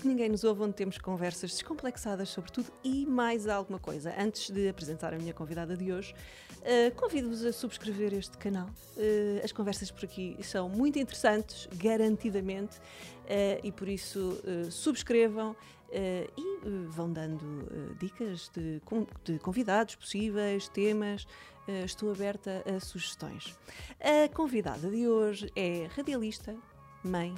que ninguém nos ouve, onde temos conversas descomplexadas sobre tudo e mais alguma coisa. Antes de apresentar a minha convidada de hoje, uh, convido-vos a subscrever este canal. Uh, as conversas por aqui são muito interessantes, garantidamente, uh, e por isso subscrevam. e vão dando dicas de, de, convidados possíveis, temas. estou aberta a sugestões. A convidada de hoje é radialista, mãe,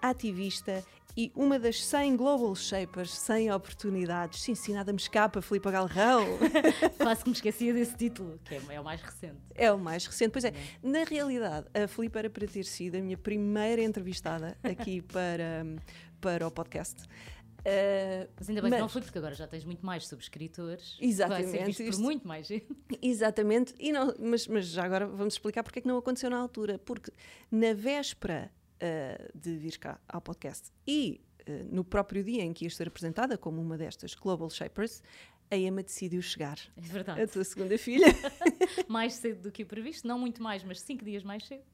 ativista e uma das 100 Global Shapers, 100 oportunidades. Sim, sim, nada me escapa, Filipe Galrão. Quase que me esquecia desse título, que é, é, o mais recente. É o mais recente, pois é. Na realidade, a Filipe era para ter sido a minha primeira entrevistada aqui para, para o podcast. Uh, mas ainda bem mas, que não foi, porque agora já tens muito mais subscritores. Exatamente. Vai ser por muito mais gente. Exatamente. E não, mas, mas já agora vamos explicar porque é que não aconteceu na altura. Porque na véspera uh, de vir cá ao podcast e uh, no próprio dia em que ia ser apresentada como uma destas Global Shapers, a Emma decidiu chegar. É verdade. A tua segunda filha. mais cedo do que o previsto, não muito mais, mas cinco dias mais cedo.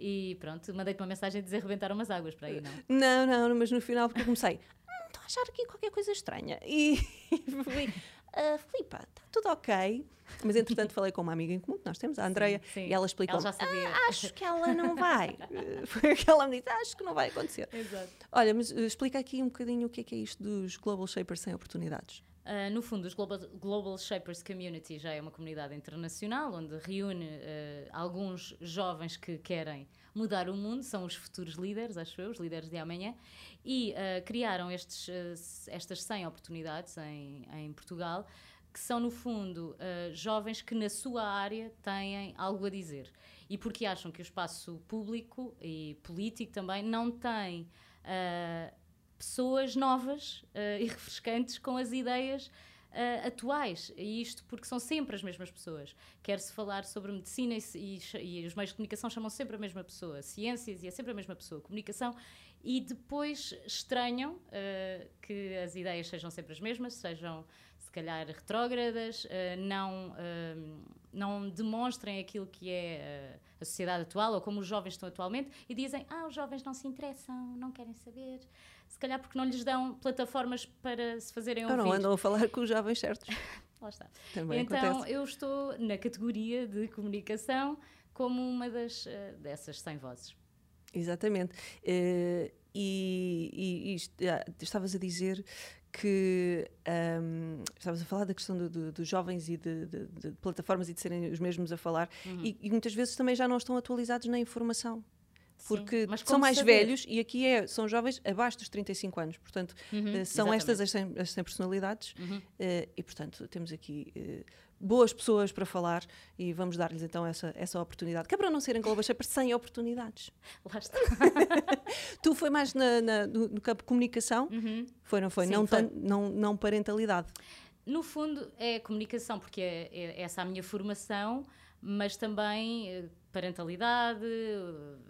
E pronto, mandei-te uma mensagem a dizer rebentaram umas águas para aí, não? Não, não, mas no final porque comecei, hum, estou a achar aqui qualquer coisa estranha. E fui, uh, Filipa, está tudo ok. Mas entretanto falei com uma amiga em comum que nós temos, a Andreia, e ela explicou ela ah, acho que ela não vai. Foi aquela me disse, acho que não vai acontecer. Exato. Olha, mas uh, explica aqui um bocadinho o que é, que é isto dos Global Shapers sem oportunidades. Uh, no fundo, os Global, Global, Shapers Community já é uma comunidade internacional onde reúne uh, alguns jovens que querem mudar o mundo, são os futuros líderes, acho eu, os líderes de amanhã, e uh, criaram estes, estas 100 oportunidades em, em Portugal que são, no fundo, uh, jovens que na sua área têm algo a dizer. E porque acham que o espaço público e político também não tem uh, pessoas novas uh, e refrescantes com as ideias Uh, atuais, e isto porque são sempre as mesmas pessoas. Quer-se falar sobre medicina e, e, e, os meios de comunicação chamam sempre a mesma pessoa, ciências e é sempre a mesma pessoa, comunicação, e depois estranham uh, que as ideias sejam sempre as mesmas, sejam se calhar retrógradas, uh, não, uh, não demonstrem aquilo que é uh, a sociedade atual ou como os jovens estão atualmente e dizem: Ah, os jovens não se interessam, não querem saber. Se calhar porque não lhes dão plataformas para se fazerem ouvir. Não, andam a falar com os jovens certos. Lá está. Também então acontece. eu estou na categoria de comunicação como uma das, dessas 100 vozes. Exatamente. Uh, e, e, e, ah, estavas a dizer que um, estavas a falar da questão dos do, do jovens e de, de, de, plataformas e de serem os mesmos a falar uhum. e, e, muitas vezes também já não estão atualizados na informação porque Sim, são mais saber? velhos e aqui é, são jovens abaixo dos 35 anos, portanto uhum, uh, são exatamente. estas as 100, as 100 personalidades uhum. uh, e portanto temos aqui uh, boas pessoas para falar e vamos dar-lhes então essa, essa oportunidade. Que é para não serem Global Shapers sem oportunidades. Lá está. tu foi mais na, na, no, no, campo de comunicação? Uhum. Foi, não foi? Sim, não, foi. Tan, não, não parentalidade. No fundo é comunicação, porque é, é essa a minha formação, mas também eh, parentalidade,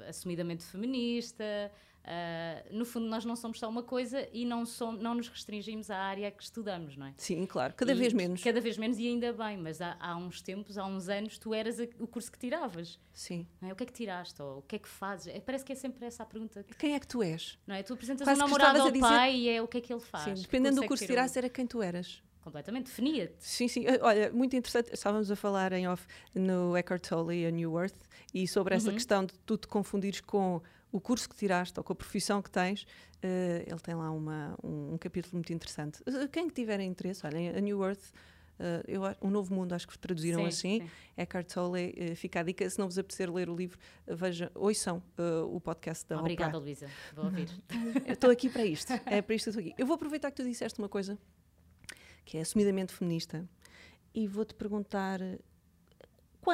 assumidamente feminista, Uh, no fundo, nós não somos só uma coisa e não, somos, não nos restringimos à área que estudamos, não é? Sim, claro, cada e, vez menos. Cada vez menos e ainda bem, mas há, há uns tempos, há uns anos, tu eras a, o curso que tiravas. Sim. É? O que é que tiraste? Ou o que é que fazes? É, parece que é sempre essa a pergunta. Que, quem é que tu és? Não é? Tu apresentas Quase um namorado ao dizer... pai e é o que é que ele faz. Sim, dependendo do curso que tiraste, era quem tu eras completamente, definia-te. Sim, sim. Olha, muito interessante. Estávamos a falar em off no Eckhart Tolle, a New Earth, e sobre essa uhum. questão de tu te confundires com o curso que tiraste ou com a profissão que tens, uh, ele tem lá uma, um, um, capítulo muito interessante. Uh, quem tiver interesse, olhem, a New Earth, uh, eu, um novo mundo, acho que traduziram sim, assim. Sim. Eckhart Tolle, uh, fica a dica. Se não vos apetecer ler o livro, uh, veja, ouçam o podcast da Obrigada, Oprah. Luísa. Vou ouvir. estou aqui para isto. É para isto que estou aqui. Eu vou aproveitar que tu disseste uma coisa que é assumidamente feminista e vou-te perguntar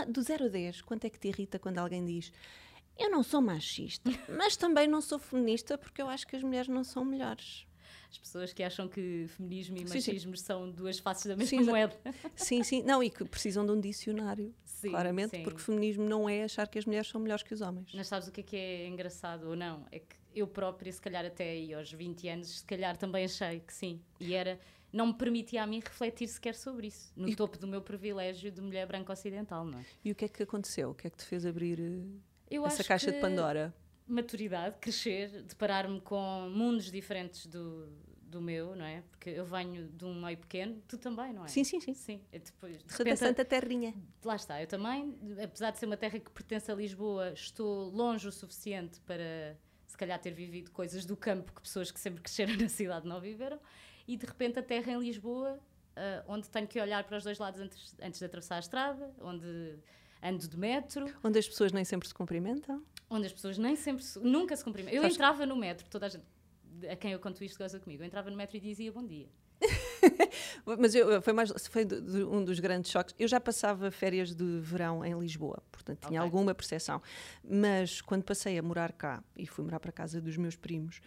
do 0 a 10, quanto é que te irrita quando alguém diz eu não sou machista, mas também não sou feminista porque eu acho que as mulheres não são melhores. As pessoas que acham que feminismo e machismo sim, sim. são duas faces da mesma sim, moeda. Sim, sim. Não, e que precisam de um dicionário, sim, claramente, porque feminismo não é achar que as mulheres são melhores que os homens. Mas sabes o que é que é engraçado ou não? É que eu própria, se calhar até aí aos 20 anos, se calhar também achei que sim. E era não me permitia a mim refletir sequer sobre isso, no e... topo do meu privilégio de mulher branca ocidental, não é? E o que é que aconteceu? O que é que te fez abrir eu essa caixa de Pandora? maturidade, crescer, deparar-me com mundos diferentes do, do meu, não é? Porque eu venho de um meio pequeno, tu também, não é? Sim, sim, sim. Sim, depois, de Santa repente, Santa Terrinha. lá está, eu também, apesar de ser uma terra que pertence a Lisboa, estou longe o suficiente para se calhar ter vivido coisas do campo que pessoas que sempre cresceram na cidade não viveram, e de repente a terra em Lisboa, ah, onde tenho que olhar para os dois lados antes, antes de atravessar a estrada, onde ando de metro, Onde as pessoas nem sempre se cumprimentam. onde as pessoas nem sempre, se- nunca se cumprimentam. Eu entrava no metro, toda a gente, a quem eu conto isto goza comigo, eu entrava no metro e dizia bom dia. Mas eu, foi, mais, foi de- de um dos grandes choques. Eu já passava férias de verão em Lisboa, portanto tinha Ok. alguma percepção. Mas quando passei a morar cá e fui morar para a casa dos meus primos,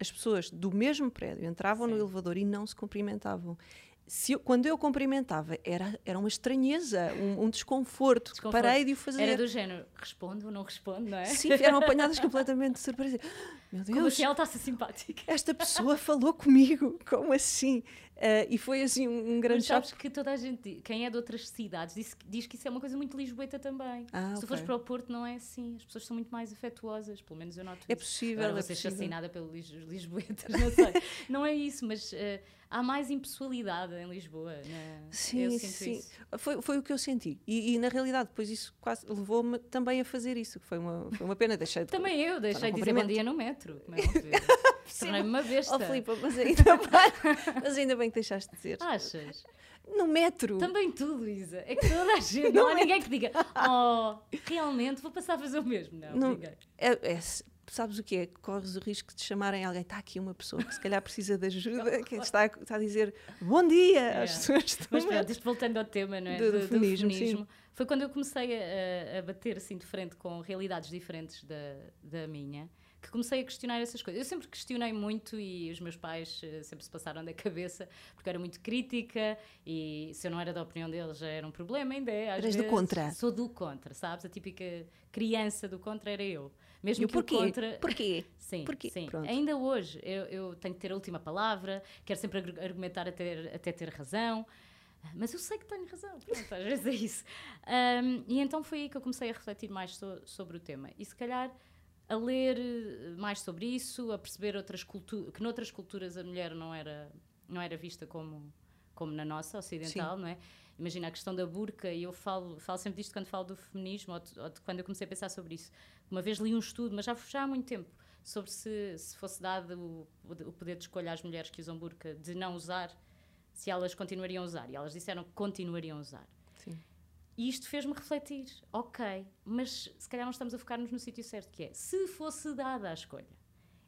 as pessoas do mesmo prédio entravam no Sim. elevador e não se cumprimentavam. Se eu- quando eu cumprimentava, era, era uma estranheza, um, um desconforto. Desconforto. Parei de o fazer. Era do género, respondo ou não respondo, não é? Sim, eram apanhadas completamente de surpresa. Meu Deus, Como assim ela está-se simpática? esta pessoa falou comigo, como assim? Ah, e foi assim um, um grande Mas sabes choque. que toda a gente, quem é de outras cidades, diz, diz que isso é uma coisa muito lisboeta também. Ah, Se tu fores para o Porto, não é assim. As pessoas são muito mais afetuosas, pelo menos eu noto É isso. possível, Agora é ser chacinada pelos lis, lisboetas, não sei. não é isso, mas eh, há mais impessoalidade em Lisboa. na- Sim, sim. isso. Foi, foi o que eu senti. E, e, na realidade, depois isso quase levou-me também a fazer isso. que Foi uma, foi uma pena, deixei de. Também eu deixei de dizer bom dia no metro, como é. Tornei-me uma besta. Oh, Filipe, mas ainda, bem, mas ainda bem que deixaste de dizer. Achas? No metro. Também tu, Luísa. É que toda a gente, não há ninguém que diga, oh, realmente vou passar a fazer o mesmo. Não, Não. ninguém. É- é- sabes o que é? Corres o risco de chamarem alguém. Está aqui uma pessoa que se calhar precisa de ajuda, que está, a- está a dizer bom dia às É. pessoas. do Mas pronto, isto voltando ao tema, não é? Do- do feminismo, sim. Foi quando eu comecei a, a- a bater assim de frente com realidades diferentes da, da minha que comecei a questionar essas coisas. Eu sempre questionei muito e os meus pais eh, sempre se passaram da cabeça porque eu era muito crítica e se eu não era da opinião deles já era um problema, ainda é. às Eras do vezes. contra. Sou do contra, sabes? A típica criança do contra era eu. Mesmo E o que o porquê? contra. Porquê? Sim, Porquê? sim. Pronto. Ainda hoje eu, eu tenho que ter a última palavra, quero sempre argu- argumentar até, até ter razão, mas eu sei que tenho razão, pronto, às vezes é isso. Ahm, e então foi aí que eu comecei a refletir mais so- sobre o tema. E se calhar a ler eh, mais sobre isso, a perceber outras cultu que noutras culturas a mulher não era, não era vista como, como na nossa, ocidental, não é? Imagina a questão da burca, e eu falo, falo sempre disto quando falo do feminismo, ou de, ou de quando eu comecei a pensar sobre isso. Uma vez li um estudo, mas já, já há muito tempo, sobre se, se fosse dado o, o poder de escolha às mulheres que usam burca de não usar, se elas continuariam a usar. E elas disseram que continuariam a usar. Sim. E isto fez-me refletir, ok, mas se calhar não estamos a focar-nos no sítio certo, que é, se fosse dada a escolha,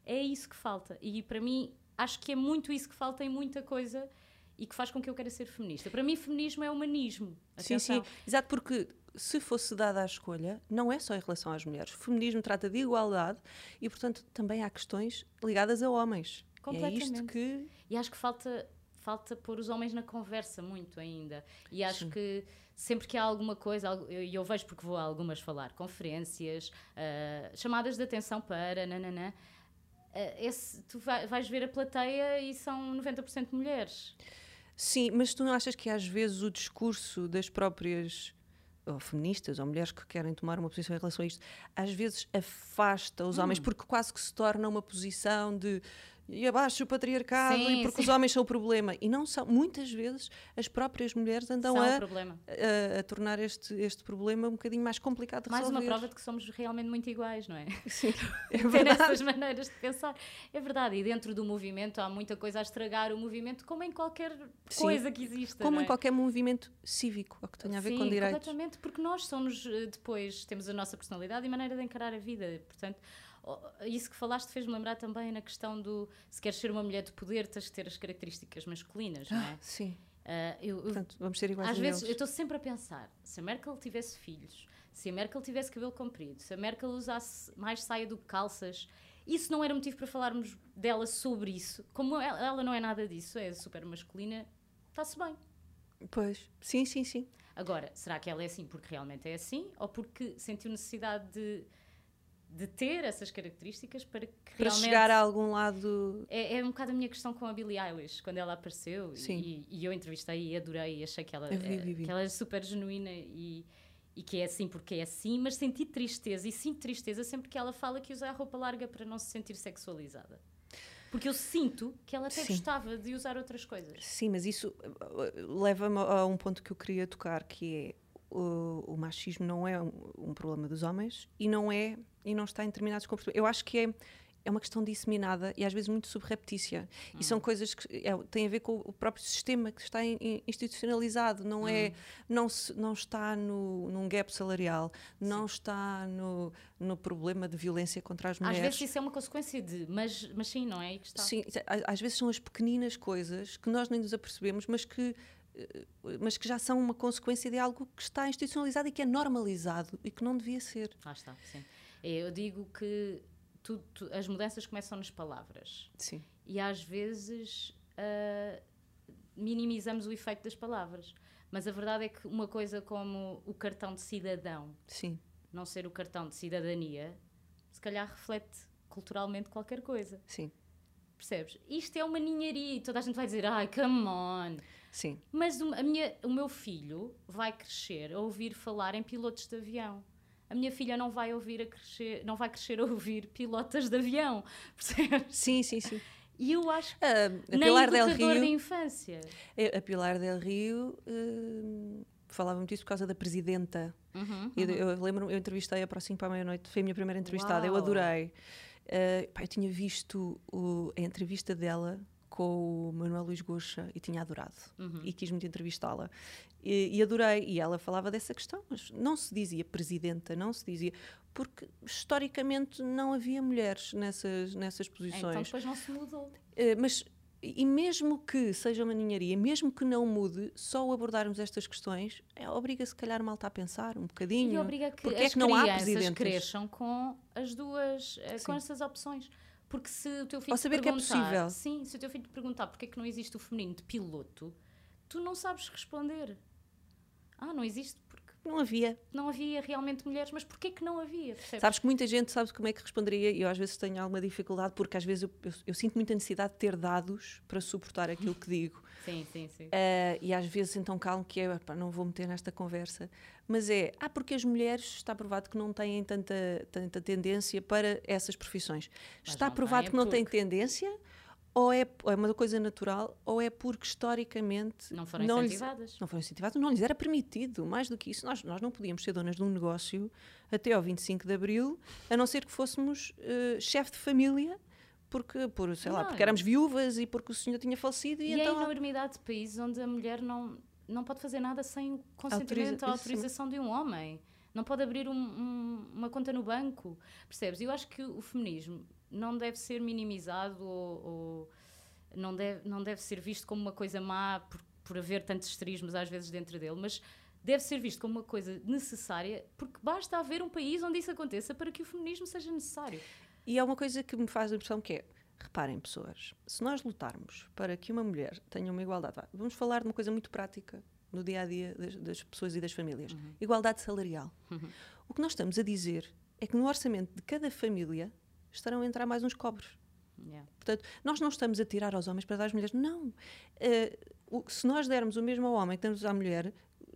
é isso que falta. E para mim, acho que é muito isso que falta em muita coisa e que faz com que eu queira ser feminista. Para mim, feminismo é humanismo. Sim, Atenção. sim. Exato, porque se fosse dada a escolha, não é só em relação às mulheres. O feminismo trata de igualdade e, portanto, também há questões ligadas a homens. E é isto Completamente. que. E acho que falta, falta pôr os homens na conversa muito ainda. E acho Sim. que sempre que há alguma coisa, algo- eu, vejo porque vou a algumas falar, conferências, ah, chamadas de atenção para, nananã, ah, esse, tu vai- vais ver a plateia e são 90% mulheres. Sim, mas tu não achas que às vezes o discurso das próprias ou feministas ou mulheres que querem tomar uma posição em relação a isto, às vezes afasta os Hum. homens porque quase que se torna uma posição de e abaixo o patriarcado Sim, e porque sim. os homens são o problema e não são muitas vezes as próprias mulheres andam a, a, a tornar este, este problema um bocadinho mais complicado de Mais resolver. uma prova de que somos realmente muito iguais, não é? Sim, é Ter verdade. essas maneiras de pensar. É verdade, e dentro do movimento há muita coisa a estragar o movimento, como em qualquer Sim. coisa que exista. Como não em é? qualquer movimento cívico, ou que tenha a ver com direitos. completamente, porque nós somos eh, depois, temos a nossa personalidade e maneira de encarar a vida. Portanto, isso que falaste fez-me lembrar também na questão do se queres ser uma mulher de poder, tens de ter as características masculinas, não é? Ah, sim, Ah, eu, eu- portanto, vamos ser iguais às a vezes eu eles. estou sempre a pensar: se a Merkel tivesse filhos, se a Merkel tivesse cabelo comprido, se a Merkel usasse mais saia do que calças, isso não era motivo para falarmos dela sobre isso. Como ela, ela não é nada disso, é super masculina, está-se bem. Pois, sim, sim, sim. Agora, será que ela é assim porque realmente é assim ou porque sentiu necessidade de, de ter essas características para que Para realmente... chegar a algum lado. É, é um bocado a minha questão com a Billie Eilish, quando ela apareceu e, e eu entrevistei e adorei e achei que ela, vi, é, vi, vi. que ela é super genuína e, e que é assim porque é assim, mas senti tristeza. E sinto tristeza sempre que ela fala que usa a roupa larga para não se sentir sexualizada. Porque eu sinto que ela até Sim. gostava de usar outras coisas. Sim, mas isso uh, leva-me a um ponto que eu queria tocar, que é o, o machismo não é um, um problema dos homens e não é e não está em determinados comportamentos. Eu acho que é é uma questão disseminada e às vezes muito subreptícia. E são coisas que é, têm a ver com o próprio sistema que está in- in- institucionalizado, não é não, se, não está no, num gap salarial, não está no, no problema de violência contra as Às mulheres. vezes isso é uma consequência de, mas, mas sim, não é? Aí que está. Sim, às vezes são as pequeninas coisas que nós nem nos apercebemos, mas que, mas que já são uma consequência de algo que está institucionalizado e que é normalizado e que não devia ser. Lá está, sim. Eu digo que tu- tu- as mudanças começam nas palavras. Sim. E às vezes ah, minimizamos o efeito das palavras. Mas a verdade é que uma coisa como o cartão de cidadão Sim. não ser o cartão de cidadania, se calhar reflete culturalmente qualquer coisa. Sim. Percebes? Isto é uma ninharia e toda a gente vai dizer, ai, come on. Sim. Mas o, a minha, o meu filho vai crescer a ouvir falar em pilotos de avião. A minha filha não vai ouvir a crescer, não vai crescer a ouvir pilotas de avião, percebes? Sim, sim, sim. E eu acho que A, a nem Pilar del Rio, de infância. a Pilar del Rio eh, falava muito isso por causa da presidenta. Uhum, Eu, eu lembro, eu entrevistei-a para o 5 para a meia-noite, foi a minha primeira entrevistada, eu Uau. adorei. Eh, pá, eu tinha visto o- a entrevista dela com o Manuel Luís Goxa e tinha adorado uhum. e quis muito entrevistá-la. E, e adorei. E ela falava dessa questão, mas não se dizia presidenta, não se dizia. Porque historicamente não havia mulheres nessas, nessas Então posições. depois não se mudou. Eh, mas, e mesmo que seja uma ninharia, mesmo que não mude, só abordarmos estas questões é, obriga se calhar malta a pensar um bocadinho. E obriga que Porque as é que não há presidentes? cresçam com as duas, eh, com Sim. essas opções. Porque se o teu filho Ou te saber que é possível. Sim, se o teu filho te perguntar porque é que não existe o feminino de piloto, tu não sabes responder. Ah, não existe Não havia. não havia realmente mulheres, mas porquê que não havia? Percebes? Sabes que muita gente sabe como é que responderia e eu às vezes tenho alguma dificuldade porque às vezes eu, eu- eu sinto muita necessidade de ter dados para suportar aquilo que digo. Sim, sim, sim. Eh, e às vezes então calmo que é, não vou meter nesta conversa, mas é, ah, porque as mulheres está provado que não têm tanta, tanta tendência para essas profissões. Mas está provado têm que não têm porque- tendência ou é, ou é uma coisa natural ou é porque historicamente Não foram não lhes- incentivadas. não foram incentivados, não lhes era permitido. Mais do que isso, nós, nós não podíamos ser donas de um negócio até ao 25 de Abril, a não ser que fôssemos eh, chefe de família, porque, por, sei lá, Claro. porque éramos viúvas e porque o senhor tinha falecido e, E, então... há enormidade de países onde a mulher não, não pode fazer nada sem o consentimento Autoriza- ou autorização de um homem. Não pode abrir um- um- uma conta no banco. Percebes? Eu acho que o feminismo não deve ser minimizado ou, ou não, deve, não deve ser visto como uma coisa má por, por haver tantos esterismos às vezes dentro dele, mas deve ser visto como uma coisa necessária porque basta haver um país onde isso aconteça para que o feminismo seja necessário. E é uma coisa que me faz a impressão que é, reparem pessoas, se nós lutarmos para que uma mulher tenha uma igualdade, vamos falar de uma coisa muito prática no dia a dia das, das pessoas e das famílias, igualdade salarial. O que nós estamos a dizer é que no orçamento de cada família estarão a entrar mais uns cobres. Yeah. Portanto, nós não estamos a tirar aos homens para dar às mulheres. Não. O- se nós dermos o mesmo ao homem que damos à mulher,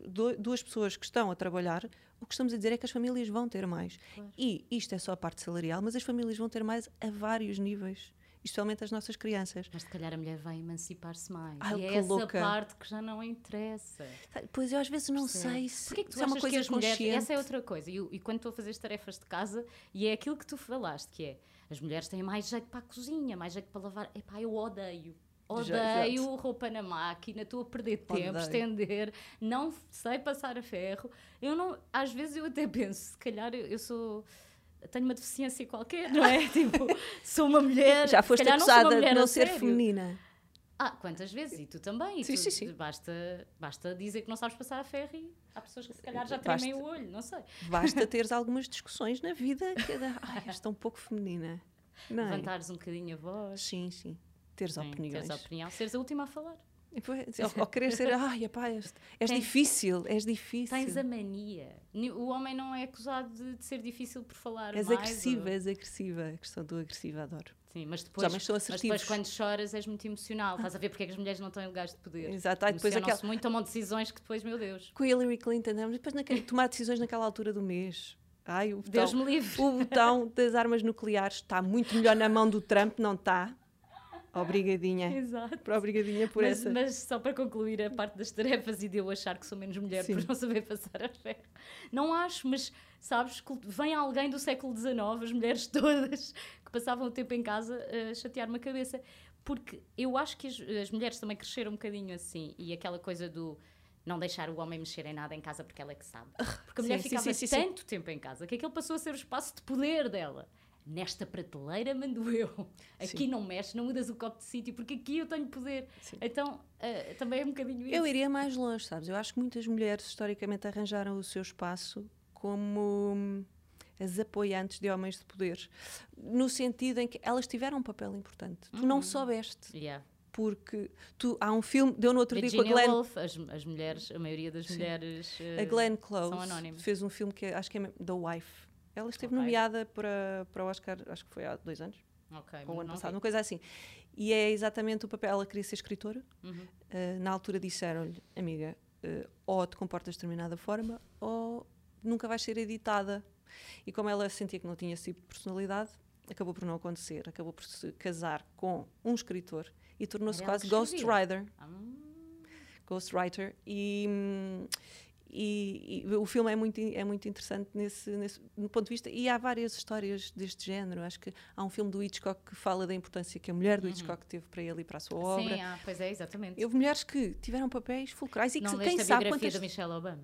do- duas pessoas que estão a trabalhar, o que estamos a dizer é que as famílias vão ter mais. Claro. E isto é só a parte salarial, mas as famílias vão ter mais a vários níveis. Especialmente as nossas crianças. Mas se calhar a mulher vai emancipar-se mais. Ai, e é essa louca. parte que já não interessa. Pois eu às vezes não Percebe? sei se, Porquê que tu se é uma coisa que as mulheres. Essa é outra coisa. E, e quando estou a fazer as tarefas de casa, e é aquilo que tu falaste, que é as mulheres têm mais jeito para a cozinha, mais jeito para lavar. Epá, eu odeio. Odeio roupa na máquina, estou a perder tempo, Odeio. estender, não sei passar a ferro. Eu não, às vezes eu até penso, se calhar eu, eu sou tenho uma deficiência qualquer, não é? tipo, sou uma mulher, Já foste calhar não acusada de não ser sério. feminina. Ah, quantas vezes? E tu também. E Sim, tu- sim, sim. Basta, basta dizer que não sabes passar a ferro e há pessoas que se calhar já Basta. tremem o olho, não sei. Basta teres algumas discussões na vida que ai, és tão pouco feminina. Não é? Levantares um bocadinho a voz. Sim, sim. Teres Sim, opiniões. Teres opinião, seres a última a falar. Ou, ou querer ser, ai, epá, és, és Tens- difícil, és difícil. Tens a mania. Ni- O homem não é acusado de, de ser difícil por falar És mais. agressiva, ou- és agressiva. A questão do agressiva, adoro. Sim, mas Os depois, homens são mas depois quando choras és muito emocional. Estás a ver porque é que as mulheres não estão em lugares de poder. Exato. Ai, depois aquela, muito, tomam decisões que depois, meu Deus, com Hillary Clinton, depois naquele, tomar decisões naquela altura do mês. Ai, o botão, Deus me livre. o botão das armas nucleares está muito melhor na mão do Trump, não está? Obrigadinha. Exato. Obrigadinha por Mas, essa. mas só para concluir a parte das tarefas e de eu achar que sou menos mulher Sim. por não saber passar a ferro. Não acho, mas sabes, vem alguém do século XIX, as mulheres todas que passavam o tempo em casa a chatear-me a cabeça. Porque eu acho que as, as mulheres também cresceram um bocadinho assim. E aquela coisa do não deixar o homem mexer em nada em casa porque ela é que sabe. Porque a mulher sim, ficava sim, sim, tanto tempo em casa que aquele passou a ser o espaço de poder dela. Nesta prateleira mando eu. Aqui Sim. não mexe, não mudas o copo de sítio porque aqui eu tenho poder. Sim. Então, eh, também é um bocadinho isso. Eu iria mais longe, sabes? Eu acho que muitas mulheres historicamente arranjaram o seu espaço como hum, as apoiantes de homens de poder, no sentido em que elas tiveram um papel importante. Tu Uhum. não soubeste, Yeah. porque tu há um filme, deu no outro dia com a Virginia Glenn, Woolf, as, as mulheres, a maioria das Sim. mulheres. a eh, Glenn Close são anónimas. fez um filme que acho que é The Wife. Ela esteve Ok. nomeada para, para o Oscar, acho que foi há dois anos, Ok, ou ano passado, vi. uma coisa assim. E é exatamente o papel. Ela queria ser escritora. Uhum. Uh, na altura disseram-lhe, amiga, uh, ou te comportas de determinada forma, ou nunca vais ser editada. E como ela sentia que não tinha esse tipo de personalidade, acabou por não acontecer. Acabou por se casar com um escritor e tornou-se quase que Ghost escrevia? Rider. Hum, Ghostwriter e, hum, e, e o filme é muito, é muito interessante nesse, nesse no ponto de vista e há várias histórias deste género acho que há um filme do Hitchcock que fala da importância que a mulher do Hitchcock teve para ele e para a sua obra Sim, ah, pois é, exatamente. houve mulheres que tiveram papéis fulcrais e que não quem a sabe biografia quantas da Michelle Obama?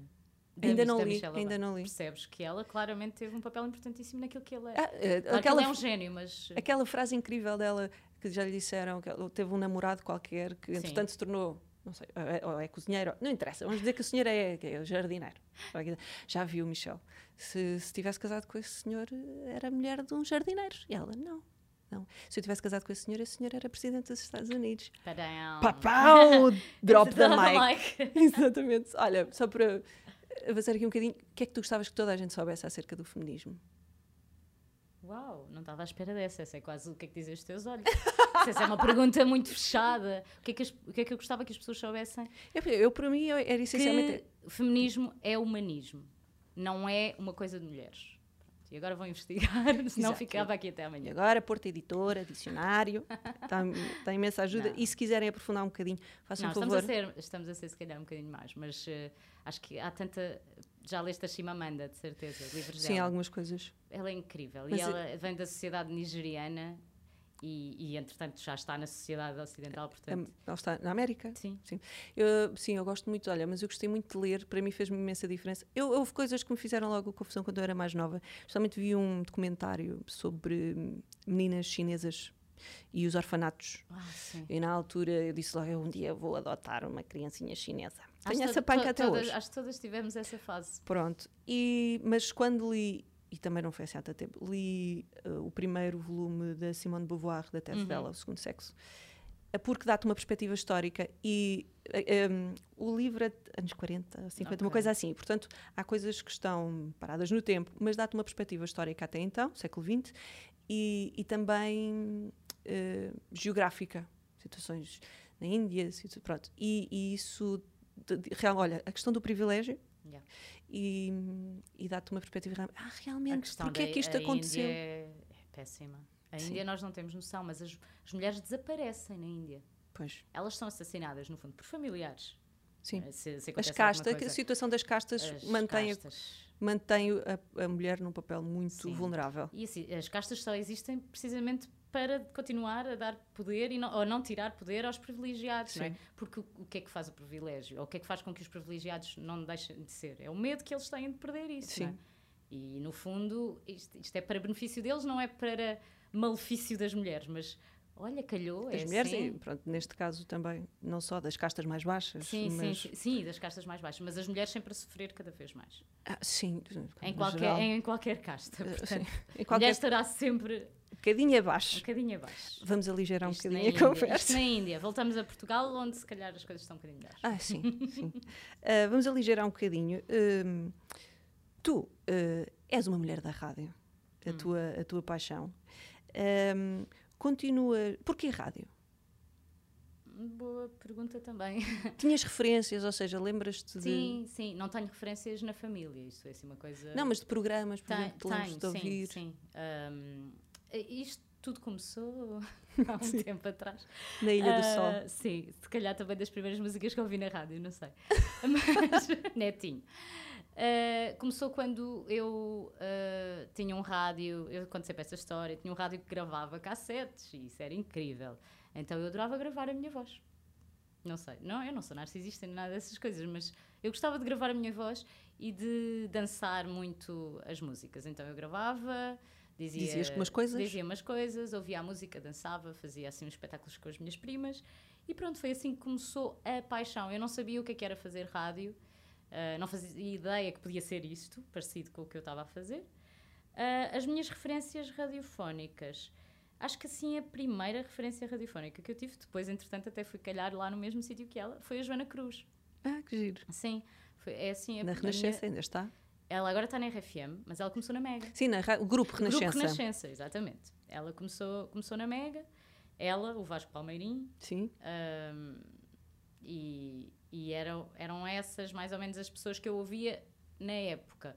Da ainda não li ainda não li Percebes que ela claramente teve um papel importantíssimo naquilo que ele é. Ah, eh, Claro que aquela, ele é um gênio, mas. aquela frase incrível dela que já lhe disseram que ela teve um namorado qualquer que Sim. entretanto se tornou não sei, ou é, ou é cozinheiro, não interessa, vamos dizer que o senhor é, é jardineiro. Já viu, Michel? Se, se tivesse casado com esse senhor, era mulher de um jardineiro. E ela, não. Não. Se eu tivesse casado com esse senhor, esse senhor era presidente dos Estados Unidos. Papau! Drop the mic. Exatamente. Olha, só para avançar aqui um bocadinho, o que é que tu gostavas que toda a gente soubesse acerca do feminismo? Uau, não estava à espera dessa. Essa é quase o que é que dizem os teus olhos. Essa é uma pergunta muito fechada. O que é que, as- o que, é que eu gostava que as pessoas soubessem? Eu, eu para mim, eu- era essencialmente. Que feminismo é humanismo, não é uma coisa de mulheres. Pronto, e agora vou investigar, senão Exato. ficava aqui até E amanhã. agora, Porta Editora, dicionário, está, imensa ajuda. Não. E se quiserem aprofundar um bocadinho, façam Não, um estamos favor. a, ser, estamos a ser se calhar um bocadinho mais, mas eh, acho que há tanta. Já leste a Chimamanda, de certeza, livros Sim, dela. algumas coisas. Ela é incrível Mas e eu- ela vem da sociedade nigeriana e, e, entretanto já está na sociedade ocidental, portanto. Ela está na América. Sim. Eu, sim, eu gosto muito, olha, mas eu gostei muito de ler, para mim fez-me imensa diferença. Eu, houve coisas que me fizeram logo confusão quando eu era mais nova. Justamente vi um documentário sobre meninas chinesas e os orfanatos. Ah. E na altura eu disse logo, eu um dia vou adotar uma criancinha chinesa. Acho Tenho essa panca to- até todas, hoje. Acho que todas tivemos essa fase. Pronto. E, mas quando li, e também não foi assim há tanto tempo, li uh, o primeiro volume da Simone de Beauvoir, da tese Uhum. dela, O Segundo Sexo, uh, porque dá-te uma perspectiva histórica e um, o livro é de anos 40, 50, uma Ok. coisa assim. Portanto, há coisas que estão paradas no tempo, mas dá-te uma perspectiva histórica até então, século XX, e, e também uh, geográfica. Situações na Índia, situ- pronto. E, e isso, de- de- real, olha, a questão do privilégio Yeah. e, e dá-te uma perspectiva ah, A realmente, porque é que isto a aconteceu? Índia é, é péssima. A Sim. Índia nós não temos noção, mas as, as mulheres desaparecem na Índia. Pois, Elas são assassinadas, no fundo, por familiares. sim. Eh, Se, se As castas, a situação das castas As mantém, a- castas. mantém a, a mulher num papel muito Sim. vulnerável. E assim, as castas só existem precisamente para continuar a dar poder e não, ou não tirar poder aos privilegiados, não é? Sim. Porque o, o que é que faz o privilégio? Ou o que é que faz com que os privilegiados não deixem de ser? É o medo que eles têm de perder isso, não é? Sim. E no fundo, isto, isto é para benefício deles, não é para malefício das mulheres, mas Olha, calhou, das é mulheres assim. e, pronto, neste caso também, não só das castas mais baixas, Sim, mas... sim, sim, sim, das castas mais baixas, mas as mulheres sempre a sofrer cada vez mais. Ah, sim, Em qualquer, geral. em qualquer casta, Eh, portanto. sim. Em A mulher qualquer estará sempre um bocadinho um abaixo. bocadinho abaixo. Vamos aligerar um Isto na bocadinho a Índia, conversa. Isto na Índia. Voltamos a Portugal, onde se calhar as coisas estão um bocadinho melhores. Ah, sim, sim. Ah, vamos aligerar um bocadinho. Hum, tu ah, és uma mulher da rádio, a, Hum. tua, a tua paixão. Hum, continua. Porquê rádio? Boa pergunta também. Tinhas referências, ou seja, lembras-te de. Sim, sim, não tenho referências na família, isso é assim uma coisa. Não, mas de programas, por exemplo, te lembras de ouvir. sim, sim. Ahm, isto tudo começou há um Sim. tempo atrás. Na Ilha do Sol. Sim, se calhar também das primeiras músicas que eu ouvi na rádio, não sei. Mas, netinho. Ah, começou quando eu ah, tinha um rádio, eu quando sempre essa história, tinha um rádio que gravava cassetes e isso era incrível. Então eu adorava gravar a minha voz. Não sei, não, eu não sou narcisista nem nada dessas coisas, mas eu gostava de gravar a minha voz e de dançar muito as músicas. Então eu gravava, dizia, Dizias umas coisas? dizia umas coisas, ouvia a música, dançava, fazia assim uns espetáculos com as minhas primas e pronto, foi assim que começou a paixão. Eu não sabia o que, é que era fazer rádio, ah, não fazia ideia que podia ser isto, parecido com o que eu estava a fazer. Ah, as minhas referências radiofónicas. Acho que assim a primeira referência radiofónica que eu tive, depois entretanto até fui calhar lá no mesmo sítio que ela, foi a Joana Cruz. Ah, que giro. Sim, foi, é assim a, Na Renascença minha- ainda está? Ela agora está na RFM, mas ela começou na Mega. Sim, na o Grupo Renascença. Grupo Renascença, exatamente. Ela começou, começou na Mega, ela, o Vasco Palmeirim, Sim. Ahm, e, e eram, eram essas mais ou menos as pessoas que eu ouvia na época.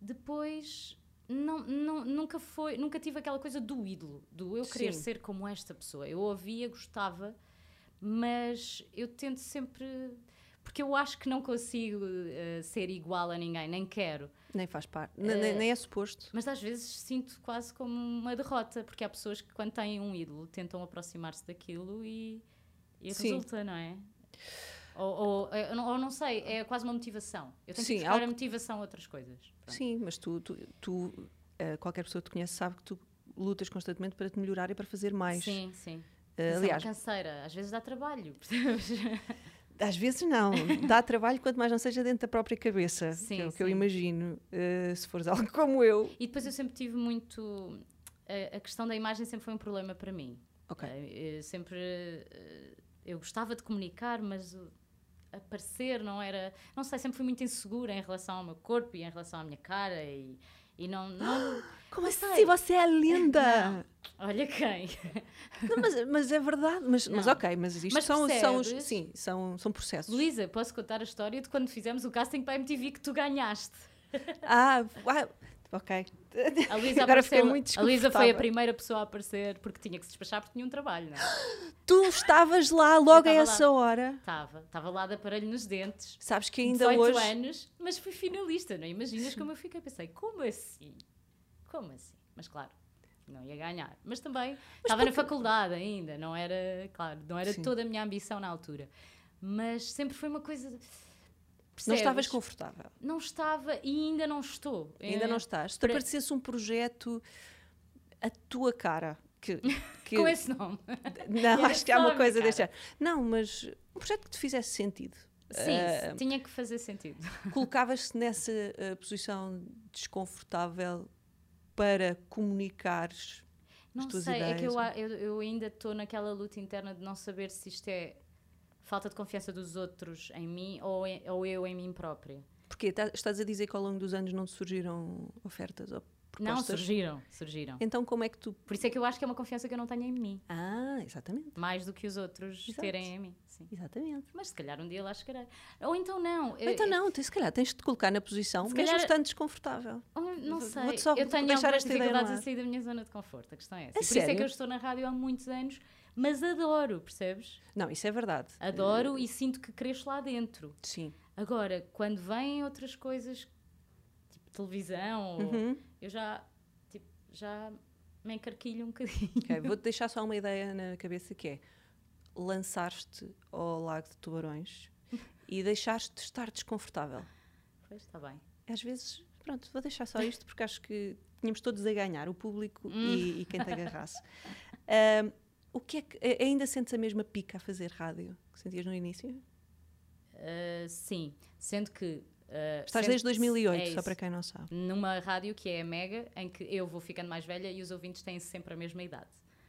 Depois não, não, nunca foi, nunca tive aquela coisa do ídolo, do eu querer Sim. ser como esta pessoa. Eu ouvia, gostava, mas eu tento sempre porque eu acho que não consigo eh, ser igual a ninguém, nem quero. Nem faz parte. Ne- Nem, Eh, nem é suposto. Mas às vezes sinto quase como uma derrota, porque há pessoas que, quando têm um ídolo, tentam aproximar-se daquilo e, e Sim. resulta, não é? Ou, ou, eh, não- ou não sei, é quase uma motivação. Eu tenho Sim, que buscar algo- a motivação a outras coisas. Pronto. Sim, mas tu, tu, tu, eh, qualquer pessoa que te conhece sabe que tu lutas constantemente para te melhorar e para fazer mais. sim. sim. Mas aliás, é canseira, às vezes dá trabalho, percebes? Às vezes não. Dá trabalho quanto mais não seja dentro da própria cabeça. Sim, que é o que eu imagino. eh, se fores algo como eu. E depois eu sempre tive muito. A, a questão da imagem sempre foi um problema para mim. Ok. Eh, eu sempre. eh, Eu gostava de comunicar, mas aparecer não era. Não sei, sempre fui muito insegura em relação ao meu corpo e em relação à minha cara e, e não. não Como assim? Você é linda! olha quem! Não, mas, mas é verdade. Mas, mas ok, mas isto Mas são, são, sim, são, são processos. Luísa, posso contar a história de quando fizemos o casting para a MTV que tu ganhaste? Ah, ah, ok. A Luísa Agora apareceu- muito A Luísa foi a primeira pessoa a aparecer porque tinha que se despachar porque tinha um trabalho, não é? Tu estavas lá logo a estava lá. essa hora. Estava, estava lá de aparelho nos dentes. Sabes que ainda 18 hoje. anos, mas fui finalista, não imaginas como eu fiquei? Pensei, como assim? Como assim? Mas claro, não ia ganhar. Mas também estava na faculdade ainda, não era, claro, não era Sim. toda a minha ambição na altura. Mas sempre foi uma coisa. Não percebes? estavas confortável. Não estava e ainda não estou. Ainda Eh, não estás. Se te aparecesse um projeto a tua cara. Que, que- Com esse nome. Não, acho que há uma coisa género. Não, mas um projeto que te fizesse sentido. Sim, Ah, tinha que fazer sentido. Colocavas-te nessa ah, posição desconfortável para comunicares Não tuas sei, é que ideias, eu, eu, eu ainda estou naquela luta interna de não saber se isto é falta de confiança dos outros em mim ou, em- ou eu em mim própria. Porque tá- estás a dizer que ao longo dos anos não te surgiram ofertas ou Não, propostas? surgiram, surgiram. Então como é que tu... Por isso é que eu acho que é uma confiança que eu não tenho em mim, Ah, exatamente. mais do que os outros Exato. terem em mim. Sim. Exatamente. Mas se calhar um dia lá chegarei. Ou então não. Ou então não, tens, se calhar tens de te colocar na posição, Se mesmo calhar- estando desconfortável. Não Vou- sei, vou-te só- eu vou tenho deixar algumas dificuldades a sair da minha zona de conforto. A questão é essa. E por isso é que sério? eu estou na rádio há muitos anos, mas adoro, percebes? Não, isso é verdade. Adoro e sinto que cresço lá dentro. Sim. Agora, quando vêm outras coisas, televisão, ou- Uhum. eu já, tipo, já me encarquilho um bocadinho. Ok, Vou-te deixar só uma ideia na cabeça que é lançar-te ao lago de tubarões e deixares-te estar desconfortável. Pois, está bem. Às vezes, pronto, vou deixar só isto porque acho que tínhamos todos a ganhar, o público Hum. e, e quem te agarrasse. Ahm, o que é que ainda sentes a mesma pica a fazer rádio que sentias no início? Uh, sim, sendo que. Uh, Estás desde 2008, é só para quem não sabe. Numa rádio que é a Mega, em que eu vou ficando mais velha e os ouvintes têm sempre a mesma idade.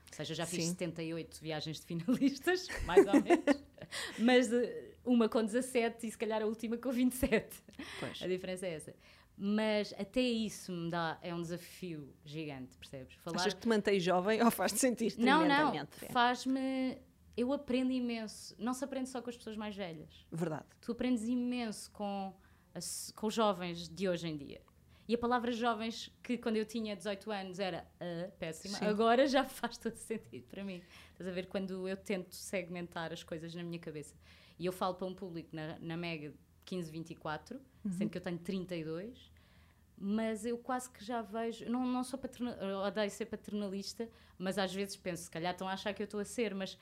Ou seja, já fiz Sim. 78 viagens de finalistas, mais ou menos, mas uh, uma com 17 e se calhar a última com 27. Pois. A diferença é essa. Mas até isso me dá, é um desafio gigante, percebes? Falar Achas que te mantens jovem ou faz-te sentir Não, não, faz-me. Eu aprendo imenso. Não se aprende só com as pessoas mais velhas. Verdade. Tu aprendes imenso com, com os jovens de hoje em dia. E a palavra jovens, que quando eu tinha 18 anos era ah, péssima, Sim. agora já faz todo sentido para mim. Estás a ver quando eu tento segmentar as coisas na minha cabeça. E eu falo para um público na, na Mega 15, 24, sendo que eu tenho 32, mas eu quase que já vejo. Não, não sou paternal, eu odeio ser paternalista, mas às vezes penso, se calhar estão a achar que eu estou a ser, mas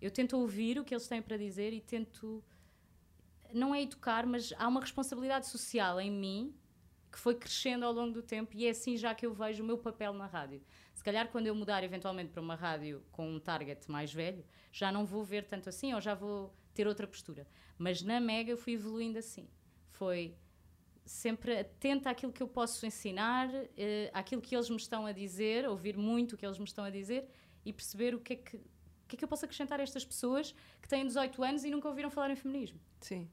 eu tento ouvir o que eles têm para dizer e tento. Não é educar, mas há uma responsabilidade social em mim que foi crescendo ao longo do tempo e é assim já que eu vejo o meu papel na rádio. Se calhar quando eu mudar eventualmente para uma rádio com um target mais velho, já não vou ver tanto assim ou já vou ter outra postura. Mas na Mega eu fui evoluindo assim. Foi sempre atenta àquilo que eu posso ensinar, eh, àquilo que eles me estão a dizer, ouvir muito o que eles me estão a dizer e perceber o que é que, o que, é que eu posso acrescentar a estas pessoas que têm 18 anos e nunca ouviram falar em feminismo. Sim.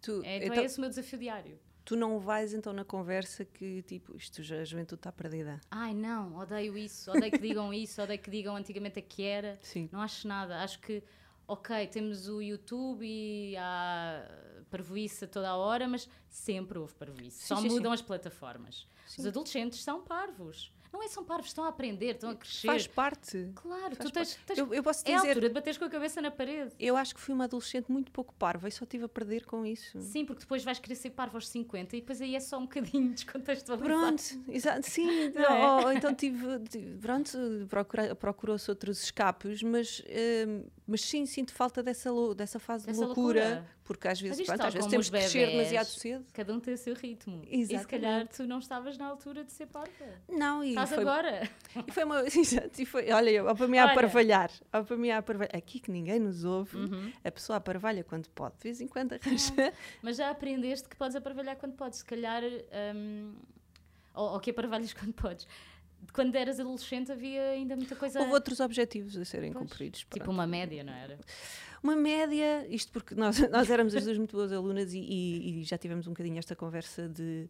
Tu, É, então, então, é esse o meu desafio diário. tu não vais então na conversa que tipo, isto já a juventude está perdida. Ai não, odeio isso, odeio que digam isso, odeio que digam antigamente a que era. Sim. Não acho nada. Acho que, ok, temos o YouTube e há parvoíce a toda a hora, mas sempre houve parvoíce. Sim, Só sim, mudam as plataformas. Sim. Os adolescentes são parvos. Não é são parvos, estão a aprender, estão a crescer. Faz parte. Claro, Faz tu tens, tens- Eu, eu posso é a dizer, altura de bateres com a cabeça na parede. eu acho que fui uma adolescente muito pouco parva e só tive a perder com isso. Sim, porque depois vais querer ser parvo aos 50 e depois aí é só um bocadinho descontextualizado. Pronto, exato, sim, Não é? ou, ou então tive, tive- pronto, procurou-se outros escapes, mas, hum, mas sim, sinto falta dessa, dessa fase Dessa de loucura, loucura. Porque às vezes, pronto, às vezes temos os que crescer demasiado cedo. Cada um tem o seu ritmo. E se Exatamente. calhar tu não estavas na altura de ser parva. Não, e Estás foi, agora. e foi uma. Exato, e foi, olha, eu, para mim a Olha. parvalhar, ó, para mim a parvalhar, aqui que ninguém nos ouve, Uhum. a pessoa aparvalha quando pode, de vez em quando arranja. Mas já aprendeste que podes aparvalhar quando podes. Se calhar. hum, ou, ou que aparvalhas quando podes. Quando eras adolescente havia ainda muita coisa. Houve outros objetivos a serem Pois, cumpridos. Tipo pronto. uma média, não era? Uma média, isto porque nós, nós éramos as duas muito boas alunas e, e- e já tivemos um bocadinho esta conversa de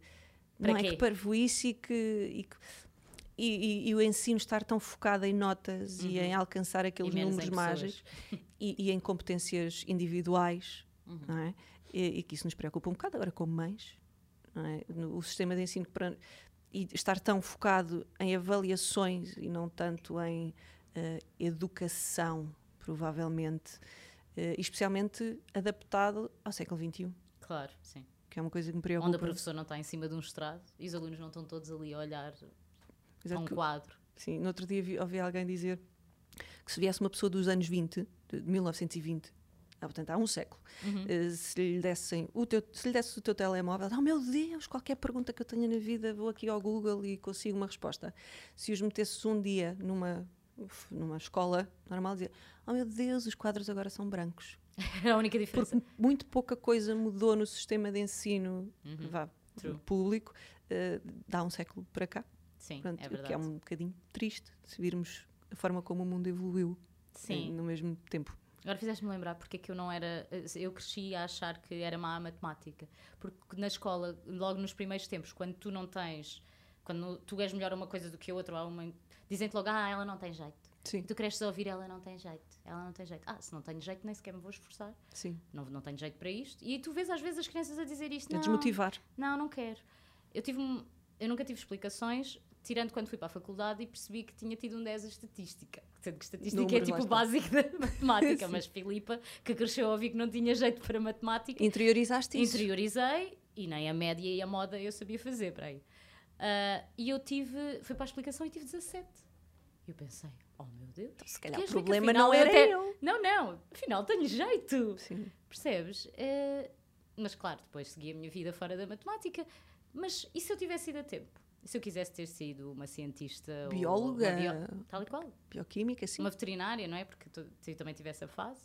Para não é quê? que parvoíce e que. E, que- e- e- e o ensino estar tão focado em notas e em alcançar aqueles Uhum. Números mágicos e, e em competências individuais, Uhum. não é? E, que isso nos preocupa um bocado agora como mães, é? No- o sistema de ensino para, e estar tão focado em avaliações e não tanto em eh, educação, provavelmente, especialmente adaptado ao século XXI, Claro, sim. que é uma coisa que me preocupa. Onde a professora não está em cima de um estrado e os alunos não estão todos ali a olhar Exato, um que- quadro. Sim, no outro dia vi, ouvi alguém dizer que se viesse uma pessoa dos anos 20, de 1920, ah, portanto há um século, Uhum. eh, se lhe dessem o teu, se lhe desse o teu telemóvel, oh meu Deus, qualquer pergunta que eu tenha na vida, vou aqui ao Google e consigo uma resposta. Se os metesses um dia numa numa escola normal, dizia, oh meu Deus, os quadros agora são brancos. Era a única diferença. Porque muito pouca coisa mudou no sistema de ensino Uhum. vá, público, eh, dá um século para cá. Sim, Pronto, é o que é verdade. um bocadinho triste se virmos a forma como o mundo evoluiu eh, Sim. no mesmo tempo. Agora fizeste-me lembrar porque é que eu não era. Eu cresci a achar que era má a matemática. Porque na escola, logo nos primeiros tempos, quando tu não tens. Quando tu és melhor a uma coisa do que a outra, há uma. Dizem-te logo, ah, ela não tem jeito. Sim, tu cresces a ouvir, ela não tem jeito. Ela não tem jeito. Ah, se não tenho jeito, nem sequer me vou esforçar. sim. Não, não tenho jeito para isto. E tu vês às vezes as crianças a dizer isto. A desmotivar. não, não quero. Eu, tive eu nunca tive explicações, tirando quando fui para a faculdade e percebi que tinha tido um 10 a estatística. Sendo que estatística Números, é tipo o básico da matemática, mas Filipa, que cresceu a ouvir que não tinha jeito para matemática, Interiorizaste isso. interiorizei e nem a média e a moda eu sabia fazer, para aí. Ah, e eu tive, fui para a explicação e tive 17. E eu pensei, oh meu Deus. Então, se calhar o que problema não eu era até- eu. Não, não, afinal tenho jeito. Sim. Percebes? Eh, mas claro, depois segui a minha vida fora da matemática. Mas e se eu tivesse ido a tempo? E se eu quisesse ter sido uma cientista Bióloga. uma bio- tal e qual. Bioquímica, sim. Uma veterinária, não é? Porque tu, tu também tivesse a fase.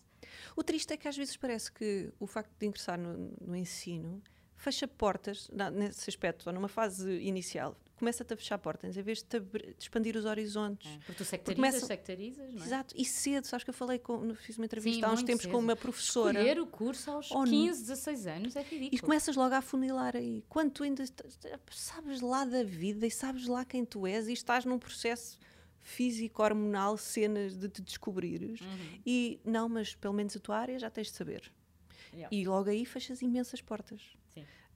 O triste é que às vezes parece que o facto de ingressar no, no ensino fecha portas, nesse aspecto, ou numa fase inicial, começa-te a fechar portas, em vez de, te abrir- de expandir os horizontes. É. Porque tu sectarizas, começam- sectarizas, não é? Exato, e cedo, sabes que eu falei, com, fiz uma entrevista Sim, há uns tempos cedo. com uma professora. Escolher o curso aos Ou 15, 16 anos é ridículo. E começas logo a afunilar aí. Quando tu ainda sabes lá da vida e sabes lá quem tu és e estás num processo físico, hormonal, cenas de te descobrires. Uhum. E não, mas pelo menos a tua área já tens de saber. Yeah. E logo aí fechas imensas portas.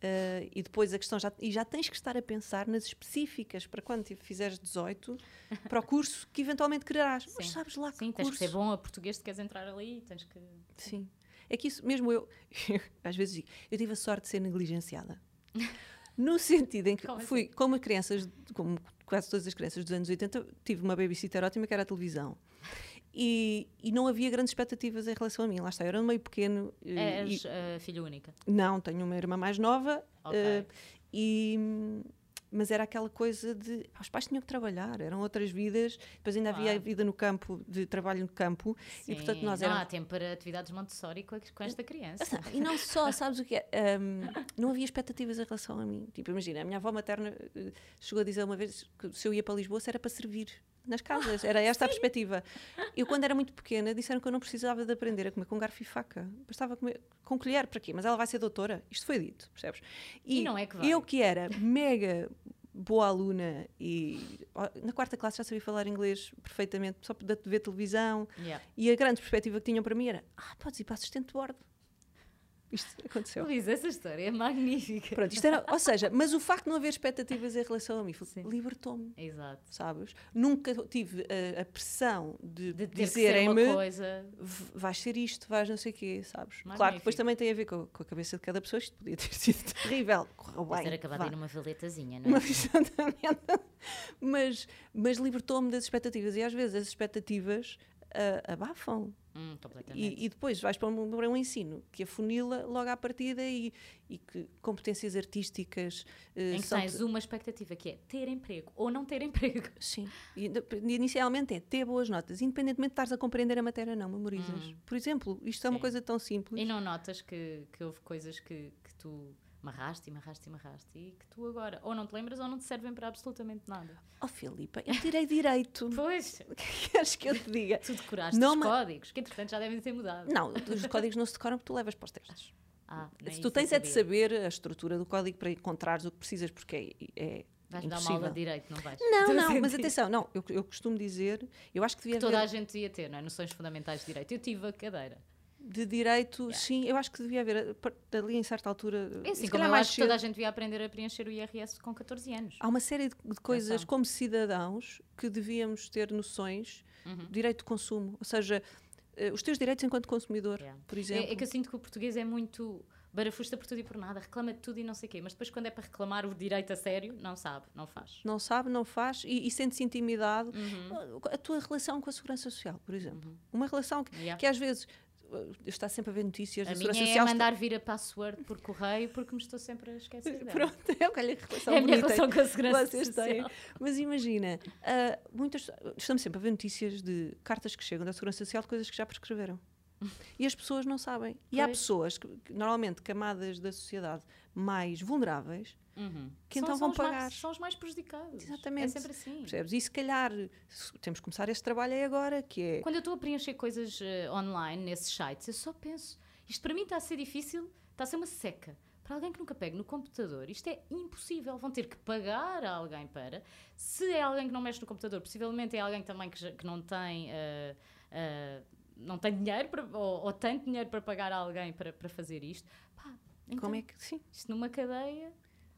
Uh, e depois a questão já e já tens que estar a pensar nas específicas para quando fizeres 18 para o curso que eventualmente quererás. Mas Sim. sabes lá que Sim, tens curso. que ser bom a português se queres entrar ali, tens que... Sim. É que isso, mesmo eu, às vezes digo, eu tive a sorte de ser negligenciada. No sentido em que Como assim? fui, como crianças, como quase todas as crianças dos anos 80, tive uma babysitter ótima que era a televisão. E, e não havia grandes expectativas em relação a mim. Lá está, eu era meio pequeno. eh, e- És a filha única. não, tenho uma irmã mais nova. Ok. eh, e, mas era aquela coisa de. Os pais tinham que trabalhar, eram outras vidas. Depois ainda havia a Claro. vida no campo, de trabalho no campo. E portanto nós Não éramos. há tempo para atividades Montessori com, a- com esta criança. E não só, sabes o que é? Um, não havia expectativas em relação a mim. Tipo, imagina, a minha avó materna chegou a dizer uma vez que se eu ia para Lisboa se era para servir nas casas. Era esta a perspectiva. Eu, quando era muito pequena, disseram que eu não precisava de aprender a comer com garfo e faca. Bastava comer com colher. Para quê? Mas ela vai ser doutora. Isto foi dito, percebes? E não é que vai. Eu que era mega boa aluna e na quarta classe já sabia falar inglês perfeitamente, só de ver televisão, Yeah. e a grande perspectiva que tinham para mim era: ah, podes ir para assistente de bordo. Isto aconteceu. Luís, essa história é magnífica. Pronto, isto era, ou seja, mas o facto de não haver expectativas em relação a mim libertou-me, Exato. sabes? Nunca tive a, a pressão de, De dizerem-me uma coisa... "V- vais ser isto, vais não sei o quê, sabes? Claro que Magnífico. depois também tem a ver com, com a cabeça de cada pessoa, isto podia ter sido terrível, correu bem. ter acabado vá. aí numa valetazinha, não é? Mas, exatamente. mas, mas libertou-me das expectativas e às vezes as expectativas ah, abafam. Hum. E, e depois vais para um, para um ensino que afunila logo à partida e, e que competências artísticas eh, em que tens uma expectativa que é ter emprego ou não ter emprego. Sim. E, inicialmente é ter boas notas, independentemente de estares a compreender a matéria ou não, memorizas. Por exemplo, isto é uma Sim. coisa tão simples. E não notas que, que houve coisas que, que tu marraste e marraste e marraste e que tu agora ou não te lembras ou não te servem para absolutamente nada. Oh, Filipa, eu tirei direito. Pois, O que queres que eu te diga? tu decoraste Não os códigos, que entretanto já devem ter mudado. Não, os códigos não se decoram porque tu levas para os testes. Ah, Se tu tens é de saber a estrutura do código para encontrares o que precisas, porque é, é Vais dar uma impossível. aula de direito, não vais? Não, não, mas atenção, não, eu, eu costumo dizer, eu acho que devia Toda a haver gente devia ter, não é? Noções fundamentais de direito. Eu tive a cadeira. De direito, sim, eu acho que devia haver, par- ali em certa altura, É assim, como eu mais acho que toda a gente devia aprender a preencher o IRS com 14 anos. há uma série de, de coisas Atenção. como cidadãos que devíamos ter noções Uhum. direito de consumo, ou seja, eh, os teus direitos enquanto consumidor, Yeah. por exemplo. É, é que eu sinto que o português é muito barafusta por tudo e por nada, reclama de tudo e não sei o quê, mas depois quando é para reclamar o direito a sério, não sabe, não faz. Não sabe, não faz e, e sente-se intimidado. Uhum. A tua relação com a Segurança Social, por exemplo. Uma relação que, Yeah. que às vezes eh, está sempre a ver notícias A da minha Segurança é Social. mandar vir a password por correio porque me estou sempre a esquecer dela. Pronto, é olha que relação É a minha relação com a segurança vocês social. têm. Mas imagina, ah, muitas, estamos sempre a ver notícias de cartas que chegam da Segurança Social de coisas que já prescreveram. E as pessoas não sabem. E há Pois. pessoas, que, que normalmente camadas da sociedade mais vulneráveis, Uhum. que São- então são vão os mais- pagar. são os mais prejudicados. Exatamente. É sempre assim. Percebes? E se calhar temos que começar este trabalho aí agora, que é. Quando eu estou a preencher coisas eh, online nesses sites, eu só penso, isto para mim está a ser difícil, está a ser uma seca. Para alguém que nunca pegue no computador, isto é impossível. Vão ter que pagar a alguém para. Se é alguém que não mexe no computador, possivelmente é alguém também que, já- que não tem. eh, eh, não tem dinheiro para, ou, ou tanto dinheiro para pagar a alguém para, para fazer isto. Pá, então, Como é que. Sim, Isto numa cadeia.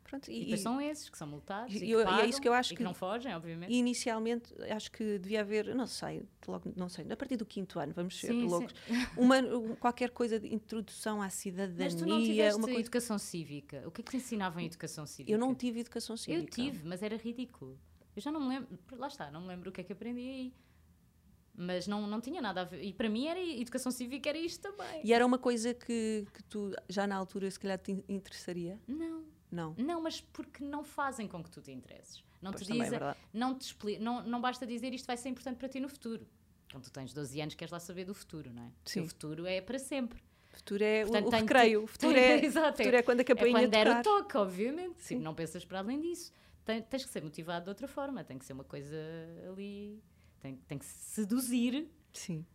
Pronto. E, E, depois são esses que são multados. e E, eu- e é pagam, isso que eu acho e que que- não fogem, obviamente. e inicialmente acho que devia haver, não sei, logo, não sei, a partir do quinto ano, vamos ser Sim, sim. loucos, uma, um- qualquer coisa de introdução à cidadania, Mas tu não tiveste uma coisa. educação cívica. O que é que te ensinavam em educação cívica? Eu não tive educação Eu cívica. tive, mas era ridículo. Eu já não me lembro. Lá está, não me lembro o que é que aprendi aí. Mas não, não tinha nada a ver. E para mim era educação cívica, era isto também. E era uma coisa que, que tu já na altura se calhar te in- interessaria. Não. Não. Não, mas porque não fazem com que tu te interesses. Não Pois te é dizem, verdade. não, te expli não, não basta dizer isto vai ser importante para ti no futuro. Quando tu tens 12 anos, queres lá saber do futuro, não é? Sim. O futuro é para sempre. O futuro é o- Portanto, o, que- recreio. O futuro é, Exato, o futuro é quando a É campainha quando der o toque, obviamente. Sim. Não pensas para além disso. Tem- tens que ser motivado de outra forma. Tem que ser uma coisa ali. Tem, tem que seduzir Sim.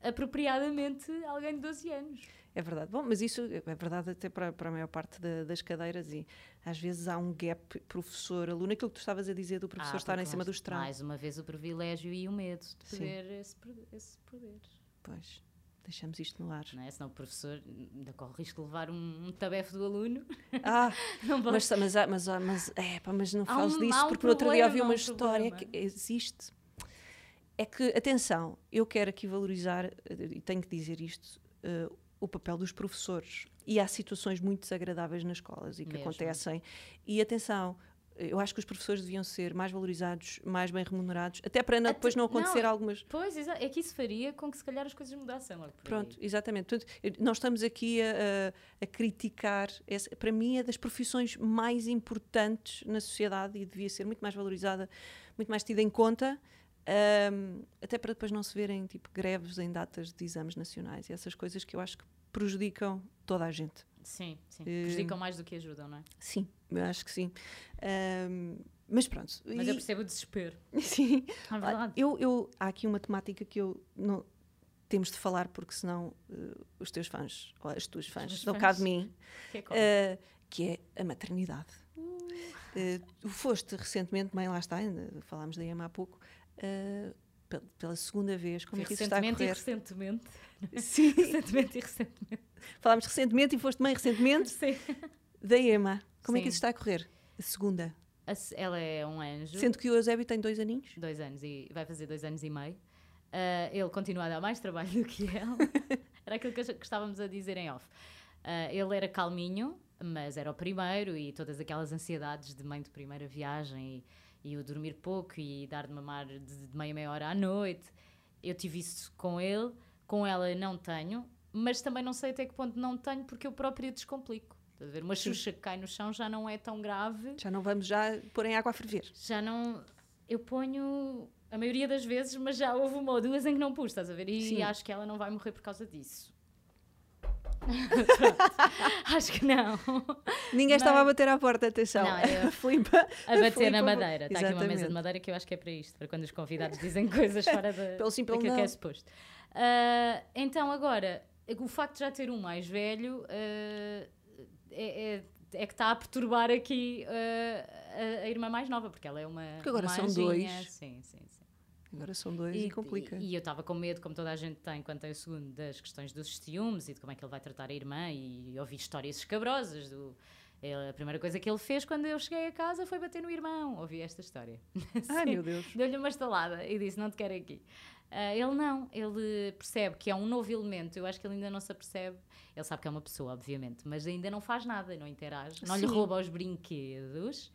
apropriadamente alguém de 12 anos. É verdade. Bom, mas isso é verdade até para, para a maior parte da- das cadeiras e às vezes há um gap professor-aluno. Aquilo que tu estavas a dizer do professor Ah, estar em cima do estrado. Mais uma vez o privilégio e o medo de perder esse, poder- esse poder. Pois, deixamos isto no ar. Não é? Senão o professor ainda corre o risco de levar um, um tabefe do aluno. Ah, Não mas, mas, há- mas, há- mas, é, pá, mas não fales um- disso, um porque no outro dia ouvi problema, uma um história problema. que existe. É que, atenção, eu quero aqui valorizar, eh, e tenho que dizer isto, eh, o papel dos professores. E há situações muito desagradáveis nas escolas e que Mesmo. acontecem. E atenção, eu acho que os professores deviam ser mais valorizados, mais bem remunerados, até para não- depois não acontecer não, algumas. Pois, é que isso faria com que se calhar as coisas mudassem logo por aí. Pronto, exatamente. Portanto, nós estamos aqui a, a- a criticar. essa- para mim, é das profissões mais importantes na sociedade e devia ser muito mais valorizada, muito mais tida em conta, ahm, até para depois não se verem tipo, greves em datas de exames nacionais e essas coisas que eu acho que prejudicam toda a gente. Sim, sim. Eh, Prejudicam mais do que ajudam, não é? Sim, eu acho que sim. Ahm, mas pronto. Mas e- eu percebo o desespero. sim, É verdade. Eu, eu- há aqui uma temática que eu não temos de falar porque senão eh, os teus fãs ou as tuas fãs dão fãs. cá de mim, Que é eh, que é a maternidade. Eh, tu foste recentemente, bem lá está, ainda falámos da EMA há pouco, eh, pel- pela segunda vez, como é que isso está a recentemente e correr? recentemente. Sim, recentemente e recentemente. falámos recentemente e foste mãe recentemente Sim. da EMA. Como é que Sim. isso está a correr? A segunda. A Ela é um anjo. Sendo que o Eusébio tem dois aninhos. Dois anos e vai fazer dois anos e meio. Ah, ele continua a dar mais trabalho do que ela. era aquilo que, estávamos a dizer em off. Ah, ele era calminho, mas era o primeiro e todas aquelas ansiedades de mãe de primeira viagem e, e o dormir pouco e dar de mamar de, de meia meia hora à noite. Eu tive isso com ele, com ela não tenho, mas também não sei até que ponto não tenho porque eu própria descomplico. Estás a ver? Uma xuxa que cai no chão já não é tão grave Já não vamos já pôr em água a ferver. já não. Eu ponho a maioria das vezes, mas já houve uma ou duas em que não pus, estás a ver? E Sim. acho que ela não vai morrer por causa disso. Acho que não. Ninguém Mas- estava a bater à porta, atenção. Não, eu- A bater na madeira. Está aqui uma mesa de madeira que eu acho que é para isto, para quando os convidados dizem coisas fora da, Pelo sim, pelo daquilo que é não. suposto. Ah, então, agora, o facto de já ter um mais velho ah, é, é- é que está a perturbar aqui ah, a, a irmã mais nova, porque ela é uma. Porque agora são dois. Sim, sim, sim. Agora são dois e, complica. E, eu estava com medo, como toda a gente tem, quando tem o segundo, das questões dos ciúmes e de como é que ele vai tratar a irmã. E ouvi histórias escabrosas. Do, ele- a primeira coisa que ele fez quando eu cheguei a casa foi bater no irmão. Ouvi esta história. Ai, Sim. meu Deus. Deu-lhe uma estalada e disse: Não te quero aqui. Ah, ele não, ele percebe que é um novo elemento. Eu acho que ele ainda não se apercebe. Ele sabe que é uma pessoa, obviamente, mas ainda não faz nada, não interage, não lhe Sim. rouba os brinquedos,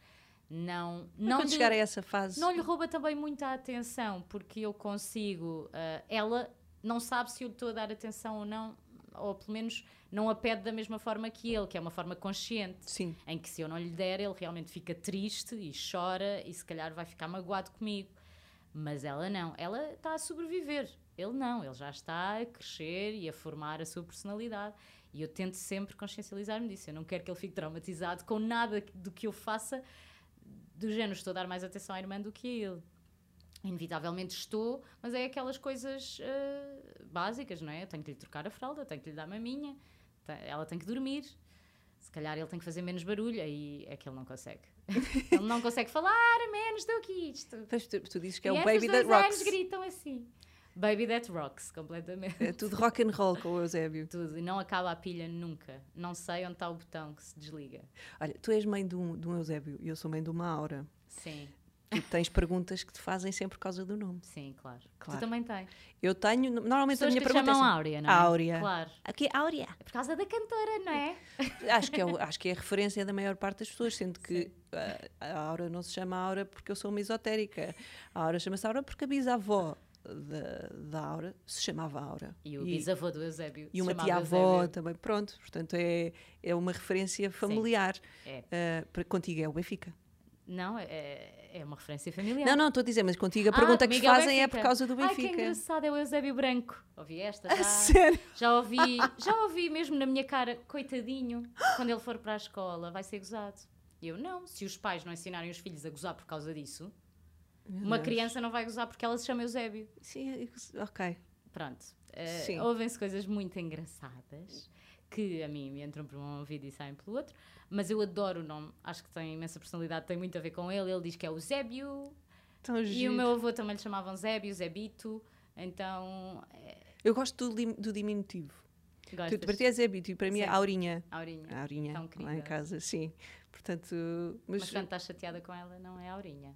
não, Mas não quando lhe- chegar a essa fase. não lhe rouba também muita atenção, porque eu consigo. ah, ela não sabe se eu lhe estou a dar atenção ou não, ou pelo menos não a pede da mesma forma que ele, que é uma forma consciente. Sim, Em que se eu não lhe der, ele realmente fica triste e chora e se calhar vai ficar magoado comigo. Mas ela não, ela está a sobreviver. Ele não, ele já está a crescer e a formar a sua personalidade. E eu tento sempre consciencializar-me disso. Eu não quero que ele fique traumatizado com nada do que eu faça, do género, estou a dar mais atenção à irmã do que a ele. Inevitavelmente estou, mas é aquelas coisas ah, básicas, não é? Eu tenho que lhe trocar a fralda, tenho que lhe dar maminha, ela tem que dormir. Se calhar ele tem que fazer menos barulho, aí é que ele não consegue. ele não consegue falar menos do que isto. Pois tu, tu dizes que é e o Baby That Rocks. anos gritam assim. Baby That Rocks, completamente. É tudo rock and roll com o Eusébio. Tudo. E não acaba a pilha nunca. Não sei onde está o botão que se desliga. Olha, tu és mãe de um, de um Eusébio e eu sou mãe de uma Aura. Sim, Tu tens perguntas que te fazem sempre por causa do nome. sim, claro. Claro. Tu também tens. Eu tenho, normalmente a Pessoas minha que te pergunta chamam é assim, Áurea, não é? Áurea. Claro. Aqui, Áurea. É por causa da cantora, não é? Acho que, é, acho que é a referência da maior parte das pessoas, sendo que ah, a Aura não se chama Aura porque eu sou uma esotérica. A Aura chama-se Aura porque a bisavó da, da Aura se chamava Aura. E o bisavô do Eusébio. E uma tia-avó também. Pronto, portanto é, é uma referência familiar. É. Ah, para, contigo é o Benfica. Não, é, é uma referência familiar. Não, não, estou a dizer, mas contigo a Ah, pergunta que o fazem é por Benfica. causa do Ai, que Benfica. engraçado, é o Eusébio Branco. Ouvi esta A já. sério? Já ouvi, já ouvi mesmo na minha cara, coitadinho, quando ele for para a escola, vai ser gozado. E eu, não, se os pais não ensinarem os filhos a gozar por causa disso, Meu uma Deus. criança não vai gozar porque ela se chama Eusébio. Sim, ok. Pronto. Sim. Ouvem-se coisas muito engraçadas que a mim me entram por um ouvido e saem pelo outro, mas eu adoro o nome, acho que tem imensa personalidade, tem muito a ver com ele. Ele diz que é o Zébio Tão e giro. o meu avô também lhe chamavam Zébio, Zebito, então. eh, Eu gosto do, do diminutivo. Tu, gostas? para ti é Zébito e para mim é. Aurinha. Aurinha. Aurinha, Tão lá em casa, sim. Portanto, mas, Mas quando estás chateada com ela, não é Aurinha.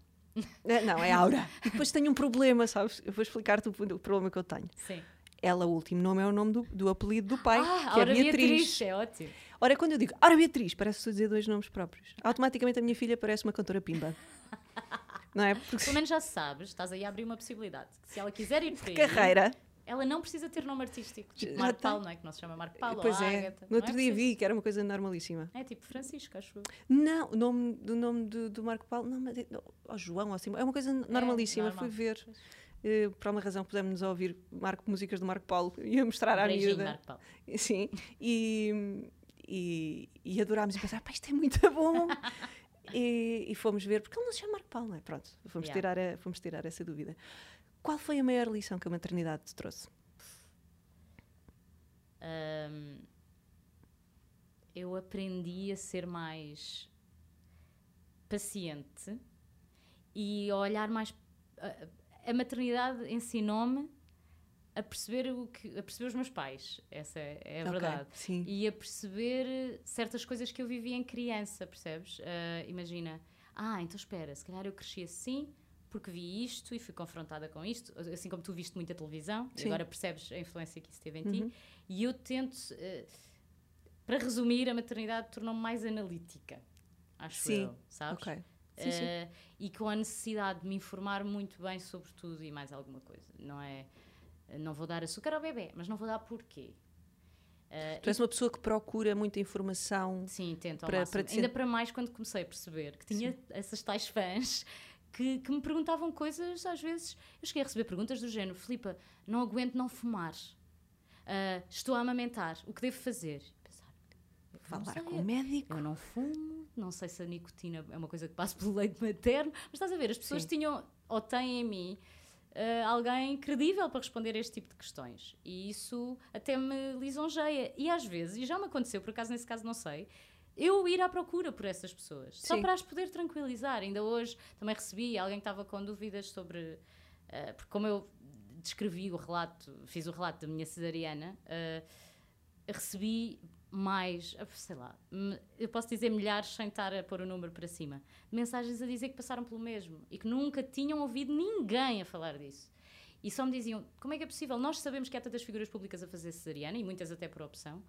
É, não, é Aura. E depois tenho um problema, sabes? Eu vou explicar-te o, o problema que eu tenho. Sim. Ela, o último nome é o nome do, do apelido do pai, Ah, que é Aura Beatriz. Beatriz. É ótimo. Ora, quando eu digo Aura Beatriz, parece que dizer dois nomes próprios. Automaticamente a minha filha parece uma cantora pimba. Não é? Porque Pelo menos já sabes, estás aí a abrir uma possibilidade. Se ela quiser ir carreira. Ela não precisa ter nome artístico. Tipo Marco tem. Paulo, não é? Que não se chama Marco Paulo pois ou é. Ágata. No Não outro é dia preciso. vi que era uma coisa normalíssima. É tipo Francisco, acho eu. Não, o nome do nome do, do Marco Paulo, não, mas é, oh, João, assim, é uma coisa normalíssima. normal. Fui ver, Pois. eh, por alguma razão pusemos-nos a ouvir Marco, músicas do Marco Paulo e a mostrar à miúda. Marco Paulo. Sim, e, e, e adorámos e pensámos, pá, isto é muito bom. e, e fomos ver, porque ele não se chama Marco Paulo, não é? Pronto, fomos, Yeah. tirar a- fomos tirar essa dúvida. Qual foi a maior lição que a maternidade te trouxe? Ahm, eu aprendi a ser mais paciente e a olhar mais. A, a maternidade ensinou-me a perceber, o que, a perceber os meus pais. Essa é, é a Ok, verdade. Sim. E a perceber certas coisas que eu vivi em criança, percebes? Ah, imagina, ah, então espera, se calhar eu cresci assim porque vi isto e fui confrontada com isto, assim como tu viste muita televisão, Sim. agora percebes a influência que isso teve em Uhum. ti. E eu tento, eh, para resumir, a maternidade tornou-me mais analítica, acho Sim, eu, sabes? Ok. Sim, sim. Eh, e com a necessidade de me informar muito bem sobre tudo e mais alguma coisa. Não é. Não vou dar açúcar ao bebê, mas não vou dar porquê. Eh, Tu és uma pessoa que procura muita informação. Sim, tento ao Para- máximo. para Ainda para mais quando comecei a perceber que tinha essas tais fãs que, que me perguntavam coisas, às vezes. Eu cheguei a receber perguntas do género: Filipa, não aguento não fumar. Ah, estou a amamentar. O que devo fazer? Pensar, Falar com o médico. Eu não fumo, não sei se a nicotina é uma coisa que passa pelo leite materno, mas estás a ver, as pessoas Sim. tinham ou têm em mim ah, alguém credível para responder a este tipo de questões. E isso até me lisonjeia. E às vezes, e já me aconteceu, por acaso nesse caso não sei, eu ir à procura por essas pessoas, só Sim. para as poder tranquilizar. Ainda hoje também recebi alguém que estava com dúvidas sobre. ah, porque, como eu descrevi o relato, fiz o relato da minha cesariana, ah, recebi mais, ah, sei lá, eu posso dizer milhares sem estar a pôr o número para cima, mensagens a dizer que passaram pelo mesmo e que nunca tinham ouvido ninguém a falar disso. E só me diziam, como é que é possível? Nós sabemos que há tantas figuras públicas a fazer cesariana, e muitas até por opção,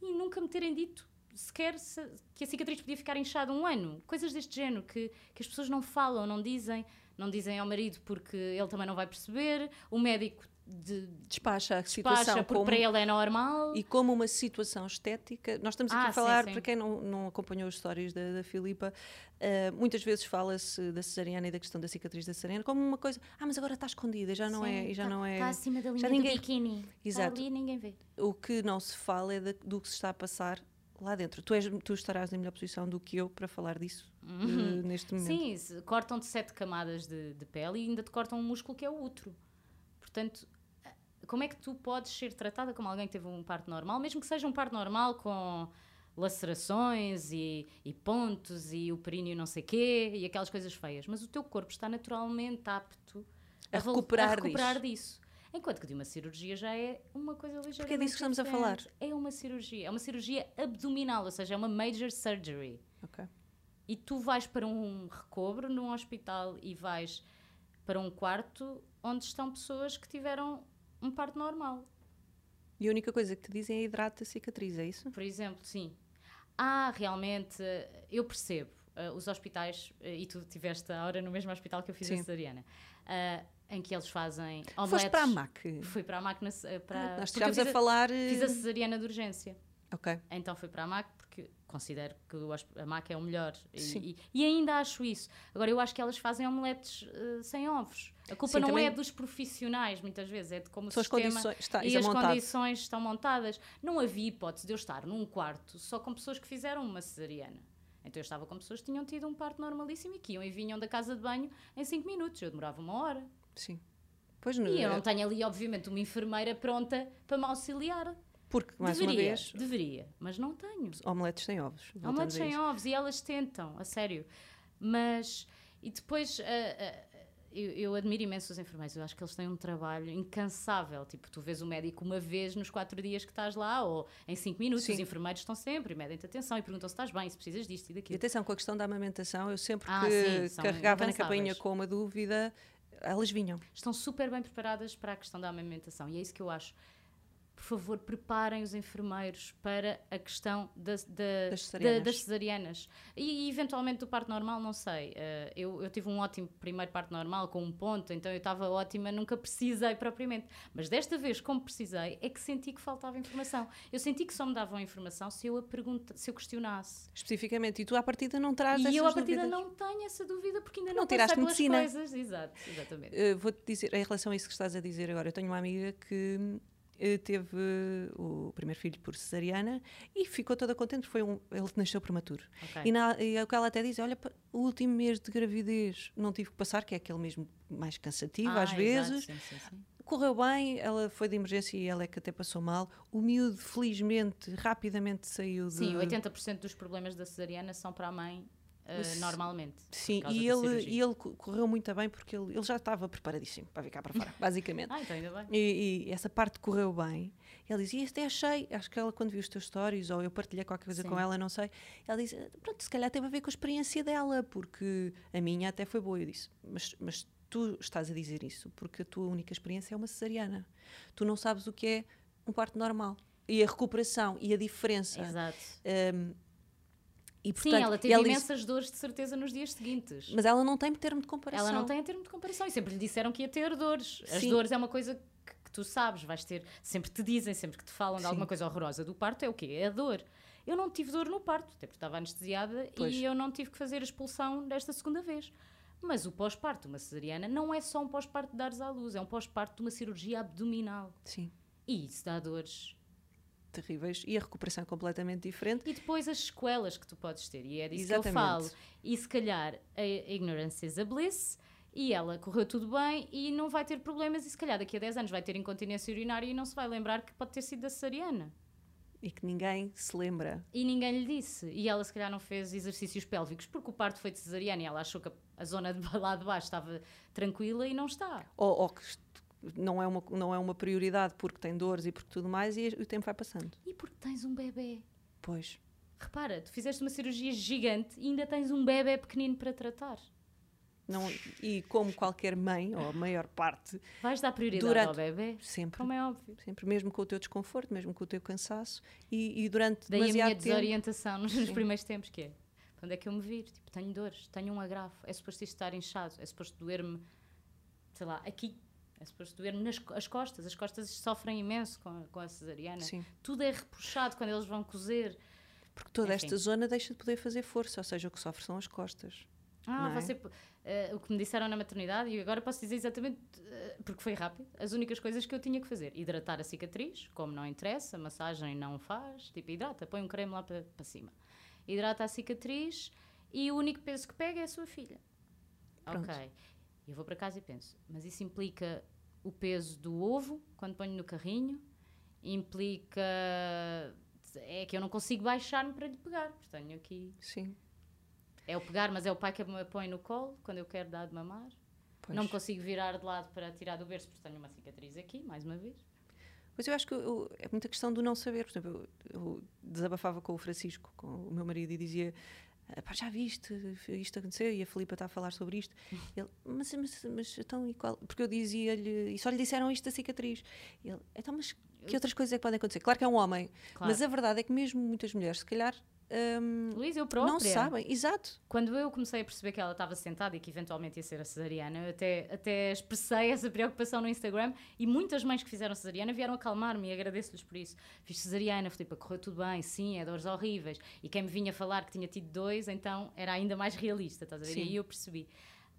e nunca me terem dito sequer se- que a cicatriz podia ficar inchada um ano. Coisas deste género que, que as pessoas não falam, não dizem, não dizem ao marido porque ele também não vai perceber, o médico de, Despacha a situação despacha porque como, para ele é normal. e como uma situação estética. Nós estamos aqui Ah, a sim, falar, sim. para quem não, não acompanhou as histórias da, da Filipa, eh, muitas vezes fala-se da cesariana e da questão da cicatriz da cesariana como uma coisa, ah, mas agora está escondida, já não é, e já tá, não é. Está acima da linha já do ninguém- biquíni. Exato. Está ali e ninguém vê. O que não se fala é da- do que se está a passar lá dentro. Tu, és, tu estarás em melhor posição do que eu para falar disso eh, neste momento. Uhum. Sim, cortam-te sete camadas de, de pele e ainda te cortam um músculo que é o útero. Portanto, como é que tu podes ser tratada como alguém que teve um parto normal, mesmo que seja um parto normal com lacerações e, e pontos e o períneo não sei quê e aquelas coisas feias, mas o teu corpo está naturalmente apto A vol- recuperar a recuperar disso. Enquanto que de uma cirurgia já é uma coisa ligeiramente Porque é disso que estamos a falar. diferente. É uma cirurgia, é uma cirurgia abdominal, ou seja, é uma major surgery Ok. e tu vais para um recobro num hospital e vais para um quarto onde estão pessoas que tiveram um parto normal, E a única coisa que te dizem é hidrata a cicatriz, é isso? por exemplo, sim. Ah, realmente, eu percebo. uh, os hospitais, uh, e tu tiveste a hora no mesmo hospital que eu fiz Sim. a cesariana, uh, em que eles fazem omeletes. Foste para a MAC. Fui para a MAC. Na, uh, para, Nós porque eu chegámos a falar. Fiz a eh, cesariana de urgência. Ok. Então fui para a MAC porque considero que a MAC é o melhor. Sim. e- e ainda acho isso. Agora, eu acho que elas fazem omeletes uh, sem ovos. A culpa Sim, não é dos profissionais, muitas vezes, é de como São o sistema condições. Está, e é as montado. condições estão montadas. Não havia hipótese de eu estar num quarto só com pessoas que fizeram uma cesariana. Então eu estava com pessoas que tinham tido um parto normalíssimo e que iam e vinham da casa de banho em 5 minutos. Eu demorava uma hora. Sim. Pois não. E eu não tenho ali, obviamente, uma enfermeira pronta para me auxiliar. Porque, mais deveria, uma vez, deveria, mas não tenho. omeletes sem ovos. Omeletes sem ovos e elas tentam, a sério. Mas, e depois, ah, ah, eu, eu admiro imenso os enfermeiros, eu acho que eles têm um trabalho incansável. Tipo, tu vês o médico uma vez nos quatro dias que estás lá, ou em cinco minutos, Sim. os enfermeiros estão sempre e medem-te atenção e perguntam se estás bem, se precisas disto e E daquilo. atenção, com a questão da amamentação, eu sempre Ah, que sim, carregava na campainha com uma dúvida, elas vinham. Estão super bem preparadas para a questão da amamentação e é isso que eu acho. Por favor, preparem os enfermeiros para a questão da- da- Das da- cesarianas. das cesarianas. E, eventualmente do parto normal, não sei. Eh, eu, eu tive um ótimo primeiro parto normal com um ponto, então eu estava ótima, nunca precisei propriamente. Mas desta vez, como precisei, é que senti que faltava informação. Eu senti que só me davam informação se eu a pergunta, se eu questionasse. Especificamente. E tu, à partida, não traz e eu, à partida, dúvidas. não tenho essa dúvida porque ainda Não não, tiraste medicina. coisas. Exato, exatamente. Uh, Vou-te dizer, em relação a isso que estás a dizer agora, eu tenho uma amiga que uh, teve uh, o primeiro filho por cesariana e ficou toda contente, foi um, ele nasceu prematuro. Ok. E, na, e é o que ela até diz, olha, o último mês de gravidez não tive que passar, que é aquele mesmo mais cansativo Ah, às vezes, sim, sim, sim. correu bem, ela foi de emergência e ela é que até passou mal. O miúdo, felizmente, rapidamente saiu de... Sim, 80% dos problemas da cesariana são para a mãe uh, normalmente. Sim, e ele, e ele co- correu muito bem porque ele, ele já estava preparadíssimo para ficar para fora, basicamente. Ah, então ainda bem. E, e essa parte correu bem. Ele dizia, até achei, acho que ela quando viu os teus stories, ou eu partilhei qualquer coisa Sim. com ela, não sei, ela disse, pronto, se calhar teve a ver com a experiência dela, porque a minha até foi boa. Eu disse, mas, mas tu estás a dizer isso porque a tua única experiência é uma cesariana. Tu não sabes o que é um parto normal. E a recuperação e a diferença. Exato. Um, e, Sim, portanto, ela e teve disse, imensas dores de certeza nos dias seguintes. mas ela não tem termo de comparação. Ela não tem termo de comparação e sempre lhe disseram que ia ter dores. As Sim. dores é uma coisa que, que tu sabes, vais ter, sempre te dizem, sempre que te falam de Sim. alguma coisa horrorosa do parto, é o quê? É a dor. Eu não tive dor no parto, até porque estava anestesiada Pois. e eu não tive que fazer a expulsão desta segunda vez. Mas o pós-parto, uma cesariana, não é só um pós-parto de dares à luz, é um pós-parto de uma cirurgia abdominal. Sim, E isso dá dores. Terríveis. E a recuperação é completamente diferente. E depois as sequelas que tu podes ter, e é disso que Exatamente. eu falo. E se calhar a ignorance is a bliss, e ela correu tudo bem e não vai ter problemas, e se calhar daqui a 10 anos vai ter incontinência urinária e não se vai lembrar que pode ter sido da cesariana. E que ninguém se lembra. E ninguém lhe disse. E ela se calhar não fez exercícios pélvicos porque o parto foi de cesariana e ela achou que a- zona de lá de baixo estava tranquila e não está. Ou, ou que não é, uma, não é uma prioridade porque tem dores e porque tudo mais, e o tempo vai passando. E porque tens um bebê. Pois. Repara, tu fizeste uma cirurgia gigante e ainda tens um bebê pequenino para tratar. Não, e como qualquer mãe, ou a maior parte, Vais dar prioridade Durante- ao bebê, sempre, como é óbvio. sempre, mesmo com o teu desconforto, mesmo com o teu cansaço, e, e durante Daí a minha tempo. desorientação nos Sim. primeiros tempos, que é onde é que eu me vir? Tipo, tenho dores, tenho um agravo, é suposto isto estar inchado, é suposto doer-me, sei lá, aqui. É suposto doer-me nas as costas. As costas sofrem imenso com a, com a cesariana. Sim, Tudo é repuxado quando eles vão cozer. porque toda Enfim. esta zona deixa de poder fazer força, ou seja, o que sofre são as costas. Ah, é? você. eh, o que me disseram na maternidade, e agora posso dizer exatamente, eh, porque foi rápido, as únicas coisas que eu tinha que fazer. Hidratar a cicatriz, como não interessa, massagem não faz, tipo, hidrata, põe um creme lá para para cima. Hidrata a cicatriz e o único peso que pega é a sua filha. Pronto. Ok. Eu vou para casa e penso, mas isso implica o peso do ovo quando ponho no carrinho, implica. É que eu não consigo baixar-me para lhe pegar, tenho aqui Sim, é o pegar, mas é o pai que me põe no colo quando eu quero dar de mamar. pois. Não me consigo virar de lado para tirar do berço porque tenho uma cicatriz aqui, mais uma vez. Pois eu acho que eu- é muita questão do não saber. Por exemplo, eu, eu desabafava com o Francisco, com o meu marido, e dizia: "Ah, pá, já viste, isto aconteceu, e a Filipa está a falar sobre isto. Ele, mas, mas, mas então, e qual? Porque eu dizia-lhe, e só lhe disseram isto da cicatriz. Ele, então, mas que outras coisas é que podem acontecer? Claro que é um homem, Claro. mas a verdade é que mesmo muitas mulheres, se calhar, hum, Luís, eu própria. não sabem. Exato. Quando eu comecei a perceber que ela estava sentada e que eventualmente ia ser a cesariana, eu até, até expressei essa preocupação no Instagram e muitas mães que fizeram cesariana vieram acalmar-me e agradeço-lhes por isso. Fiz cesariana, Filipe, correu tudo bem, sim, é dores horríveis. E quem me vinha falar que tinha tido dois, então era ainda mais realista, estás a ver? Sim. E aí eu percebi.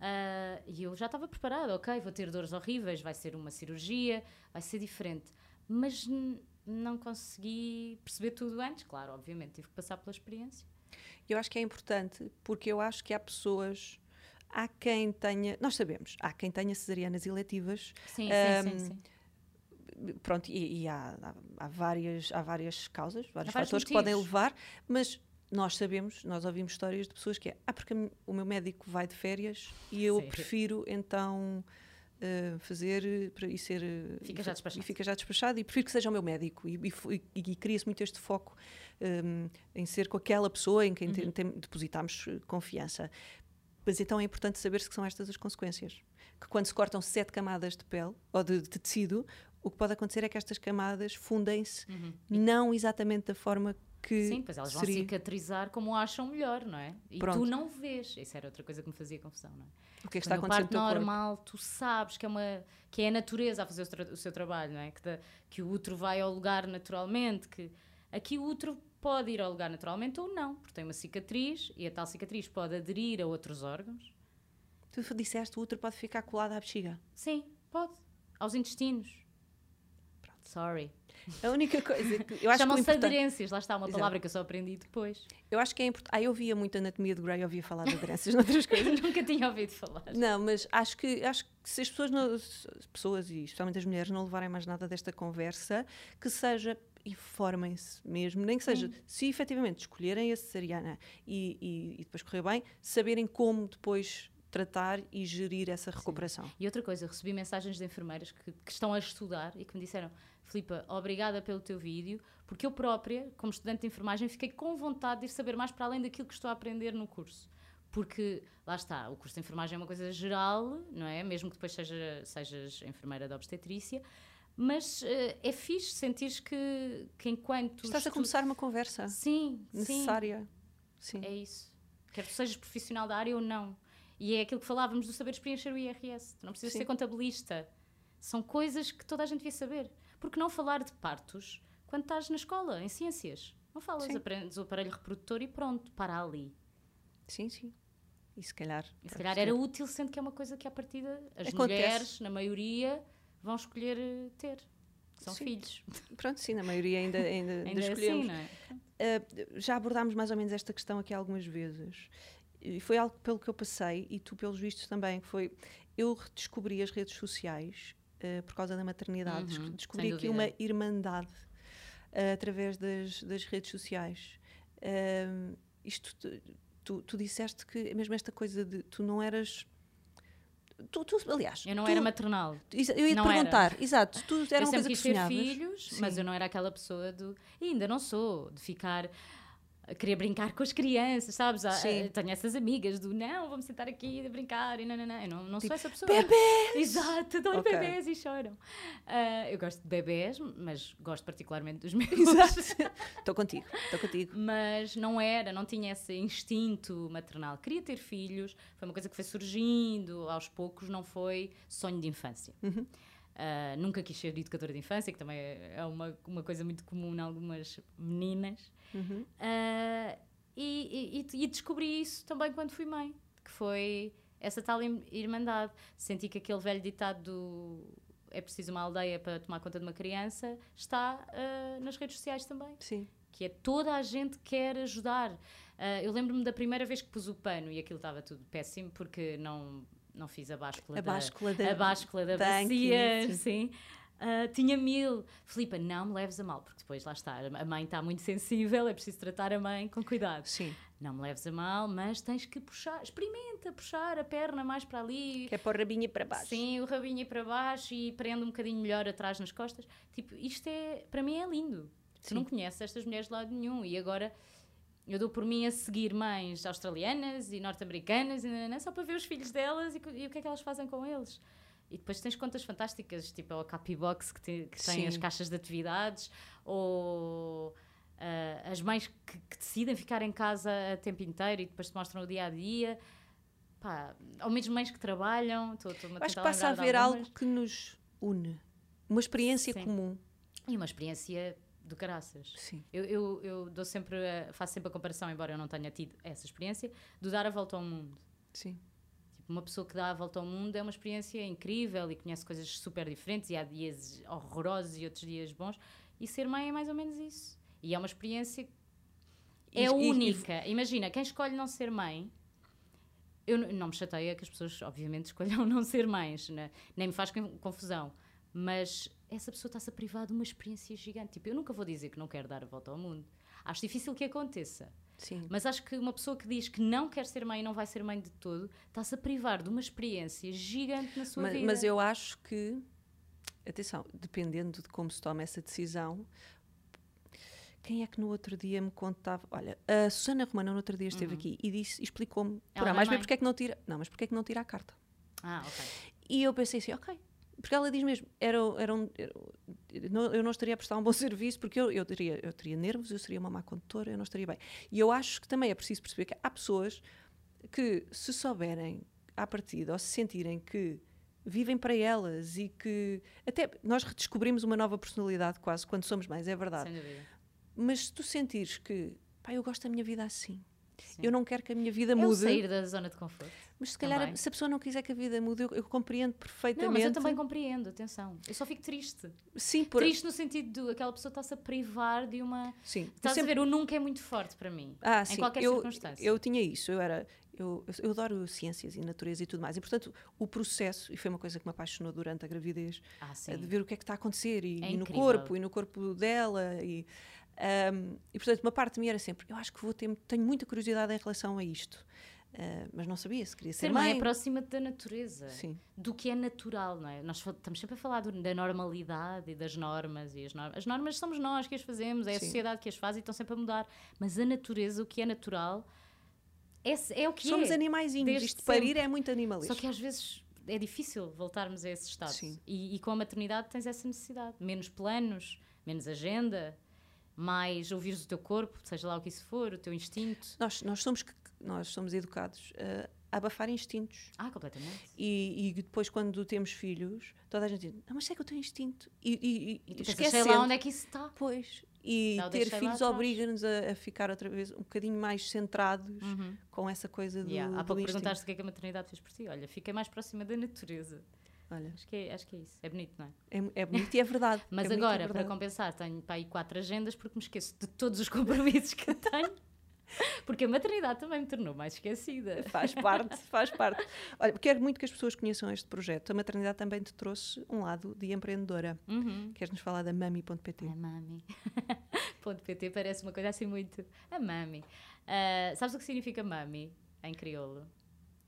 Ah, e eu já estava preparada, ok, vou ter dores horríveis, vai ser uma cirurgia, vai ser diferente. Mas não consegui perceber tudo antes, claro, obviamente, tive que passar pela experiência. Eu acho que é importante porque eu acho que há pessoas. Há quem tenha, nós sabemos, há quem tenha cesarianas eletivas, Sim, Ahm, sim, sim, sim. pronto, e, e há, há, várias, há várias causas, vários vários fatores que podem motivos. levar, mas nós sabemos, nós ouvimos histórias de pessoas que é, ah, porque o meu médico vai de férias e eu Sim. prefiro então fazer eh, para- e ser eh, Fica e já despachado. e fica já despachado e prefiro que seja o meu médico e, e e- cria-se muito este foco hum, em ser com aquela pessoa em quem Uhum. tem- tem- depositamos eh, confiança. Mas então é importante saber que são estas as consequências. Que quando se cortam sete camadas de pele ou de, de tecido, o que pode acontecer é que estas camadas fundem-se não exatamente da forma que. Sim, pois elas vão seria. cicatrizar como acham melhor, não é? E Pronto. tu não vês. Isso era outra coisa que me fazia confusão, não é? O que é que está acontecendo parto no teu corpo. normal, tu sabes que é, uma, que é a natureza a fazer o, o seu trabalho, não é? Que, da- que o útero vai ao lugar naturalmente, que aqui o útero pode ir ao lugar naturalmente ou não, porque tem uma cicatriz e a tal cicatriz pode aderir a outros órgãos. Tu disseste o útero pode ficar colado à bexiga. Sim, pode. Aos intestinos. Sorry. A única coisa que eu acho Chamam-se importante, aderências, lá está uma Exato. palavra que eu só aprendi depois. eu acho que é importante. Ah, eu via muito anatomia de Grey, ouvia falar de aderências noutras coisas. Nunca tinha ouvido falar. Não, mas acho que, acho que se as pessoas, não, se as pessoas e especialmente as mulheres não levarem mais nada desta conversa, que seja, informem-se mesmo, nem que seja, se efetivamente escolherem a cesariana e, e, e depois correr bem, saberem como depois tratar e gerir essa recuperação. E outra coisa, recebi mensagens de enfermeiras que, que estão a estudar e que me disseram: Filipa, obrigada pelo teu vídeo, porque eu própria, como estudante de enfermagem, fiquei com vontade de ir saber mais para além daquilo que estou a aprender no curso. Porque, lá está, o curso de enfermagem é uma coisa geral, não é? Mesmo que depois seja, sejas enfermeira de obstetrícia, mas eh, é fixe sentir que, que enquanto. Estás a começar uma conversa Sim, necessária. Sim. É isso. Quer tu sejas profissional da área ou não. E é aquilo que falávamos do saberes preencher o IRS. Tu não precisas Sim. ser contabilista. São coisas que toda a gente devia saber. Porque não falar de partos quando estás na escola, em ciências? Não falas, Sim. aprendes o aparelho reprodutor e pronto, para ali. sim, sim. E se calhar. E se calhar era útil, sendo que é uma coisa que à partida as Acontece. mulheres, na maioria, vão escolher eh, ter. São Sim. filhos. Pronto, sim, na maioria ainda, ainda, ainda Ainda escolhemos. assim, é? Uh, já abordámos mais ou menos esta questão aqui algumas vezes. E foi algo pelo que eu passei, e tu, pelos vistos, também, que foi. Eu redescobri as redes sociais uh, por causa da maternidade. Uhum, descobri aqui uma irmandade uh, através das, das redes sociais. Um, isto, tu- tu, disseste que, mesmo esta coisa de tu não eras. Tu, tu, aliás, Eu não tu- era maternal. Eu ia te não era. perguntar, exato, tu era eu uma coisa que quis ter sonhavas. filhos, mas Sim. eu não era aquela pessoa do. E ainda não sou, de ficar a querer brincar com as crianças, sabes? Sim. Tenho essas amigas do não, vamos sentar aqui a brincar e não, não, não. Eu não, não Tipo, sou essa pessoa. Bebês! Exato, adoro Ok. bebês e choram. Ah, eu gosto de bebês, mas gosto particularmente dos meus. Exato. Estou contigo, estou contigo. Mas não era, não tinha esse instinto maternal. Queria ter filhos, foi uma coisa que foi surgindo aos poucos, não foi sonho de infância. Uhum. Uh, nunca quis ser educadora de infância, que também é é uma, uma coisa muito comum em algumas meninas. Uhum. Uh, e, e- e descobri isso também quando fui mãe, que foi essa tal irmandade. Senti que aquele velho ditado do é preciso uma aldeia para tomar conta de uma criança está uh, nas redes sociais também Sim. que é toda a gente quer ajudar. Eu lembro-me da primeira vez que pus o pano e aquilo estava tudo péssimo porque não, não fiz a báscula A da, báscula da- a báscula da bacia, sim. Ah, tinha mil. Filipa, não me leves a mal, porque depois lá está, a mãe está muito sensível, é preciso tratar a mãe com cuidado. Sim. Não me leves a mal, mas tens que puxar, experimenta puxar a perna mais para ali, Que é pôr o rabinho para baixo. Sim, o rabinho para baixo e prende um bocadinho melhor atrás nas costas. Tipo, isto é, para mim é lindo. Tu Sim. não conheces estas mulheres de lado nenhum e agora eu dou por mim a seguir mães australianas e norte-americanas nananã, só para ver os filhos delas e, e o que é que elas fazem com eles. E depois tens contas fantásticas, tipo a Capi Box que, te- que tem Sim. as caixas de atividades ou Uh, as mães que, que, decidem ficar em casa a tempo inteiro e depois te mostram o dia a dia. Pá, ou mesmo mães que trabalham. Tô, tô Acho que passa a haver algo que nos une. Uma experiência Sim. comum. E uma experiência do caraças. Sim. Eu, eu, eu dou sempre, a- faço sempre a comparação, embora eu não tenha tido essa experiência, de dar a volta ao mundo. Sim. Tipo, uma pessoa que dá a volta ao mundo é uma experiência incrível e conhece coisas super diferentes e há dias horrorosos e outros dias bons. E ser mãe é mais ou menos isso. E é uma experiência é única. Imagina, quem escolhe não ser mãe, eu não me chateia que as pessoas, obviamente, escolham não ser mães, né? nem me faz con- confusão. Mas essa pessoa está-se a privar de uma experiência gigante. Tipo, eu nunca vou dizer que não quero dar a volta ao mundo. Acho difícil que aconteça. Sim. Mas acho que uma pessoa que diz que não quer ser mãe e não vai ser mãe de todo, está-se a privar de uma experiência gigante na sua Mas, vida. mas eu acho que, atenção, dependendo de como se toma essa decisão, quem é que no outro dia me contava? Olha, a Susana Romana no outro dia esteve aqui e disse, explicou-me, por Uhum. Ela A não é mais B, mãe? porque é que não tira, não, mas porque é que não tira a carta? Ah, ok. E eu pensei assim, ok. Porque ela diz mesmo, era, era um, era- não- eu não estaria a prestar um bom serviço porque eu, eu, teria, eu teria nervos, eu seria uma má condutora, eu não estaria bem. E eu acho que também é preciso perceber que há pessoas que, se souberem à partida ou se sentirem que vivem para elas e que até nós redescobrimos uma nova personalidade quase quando somos mães, é verdade. Sem dúvida. Mas se tu sentires que, pá, eu gosto da minha vida assim, Sim. eu não quero que a minha vida É mude, sair da zona de conforto. Mas se calhar também. se a pessoa não quiser que a vida mude, eu, eu compreendo perfeitamente. Não, mas eu também compreendo, atenção. Eu só fico triste. Sim, por, Triste no sentido de aquela pessoa está-se a privar de uma. Sim. Eu Estás sempre- a ver, o nunca é muito forte para mim. Ah, em sim. qualquer eu, circunstância. eu tinha isso. Eu era. Eu, eu adoro ciências e natureza e tudo mais. E, portanto, o processo, e foi uma coisa que me apaixonou durante a gravidez, Ah, eh, de ver o que é que está a acontecer e, É e no corpo, e no corpo dela. E, ahm, e, portanto, uma parte de mim era sempre: eu acho que vou ter, tenho muita curiosidade em relação a isto. Ah, mas não sabia se queria ser, Ser mãe mãe. aproxima-te da natureza. Sim. do que é natural, não é? Nós estamos sempre a falar do- da normalidade e das normas e as normas. As normas somos nós que as fazemos, é a Sim. sociedade que as faz e estão sempre a mudar. Mas a natureza, o que é natural, é, é o que Somos é. animaizinhos. desde Isto de parir sempre. é muito animalista. Só que às vezes é difícil voltarmos a esse estado. Sim. E, e com a maternidade tens essa necessidade. Menos planos, menos agenda, mais ouvires o teu corpo, seja lá o que isso for, o teu instinto. Nós, nós, somos, que- nós somos educados ah, a abafar instintos. Ah, completamente. E, e depois, quando temos filhos, toda a gente diz: Não, mas sei que eu tenho instinto. E, e, e, E esquecendo. sei lá onde é que isso está. Pois. E Já o ter filhos obriga-nos a, a ficar outra vez um bocadinho mais centrados Uhum. com essa coisa do. Yeah. Há do pouco instinto. perguntaste o que é que a maternidade fez por ti. Olha, fiquei mais próxima da natureza. Olha, Acho que é, acho que é isso. É bonito, não é? é, é bonito e é verdade. Mas é é agora, para verdade. compensar, tenho para aí quatro agendas porque me esqueço de todos os compromissos que tenho. Porque a maternidade também me tornou mais esquecida. Faz parte, faz parte. Olha, quero muito que as pessoas conheçam este projeto. A maternidade também te trouxe um lado de empreendedora. Uhum. Queres-nos falar da mami.pt? A mami. Ponto PT parece uma coisa assim muito. A mami. Ah, sabes o que significa mami em crioulo?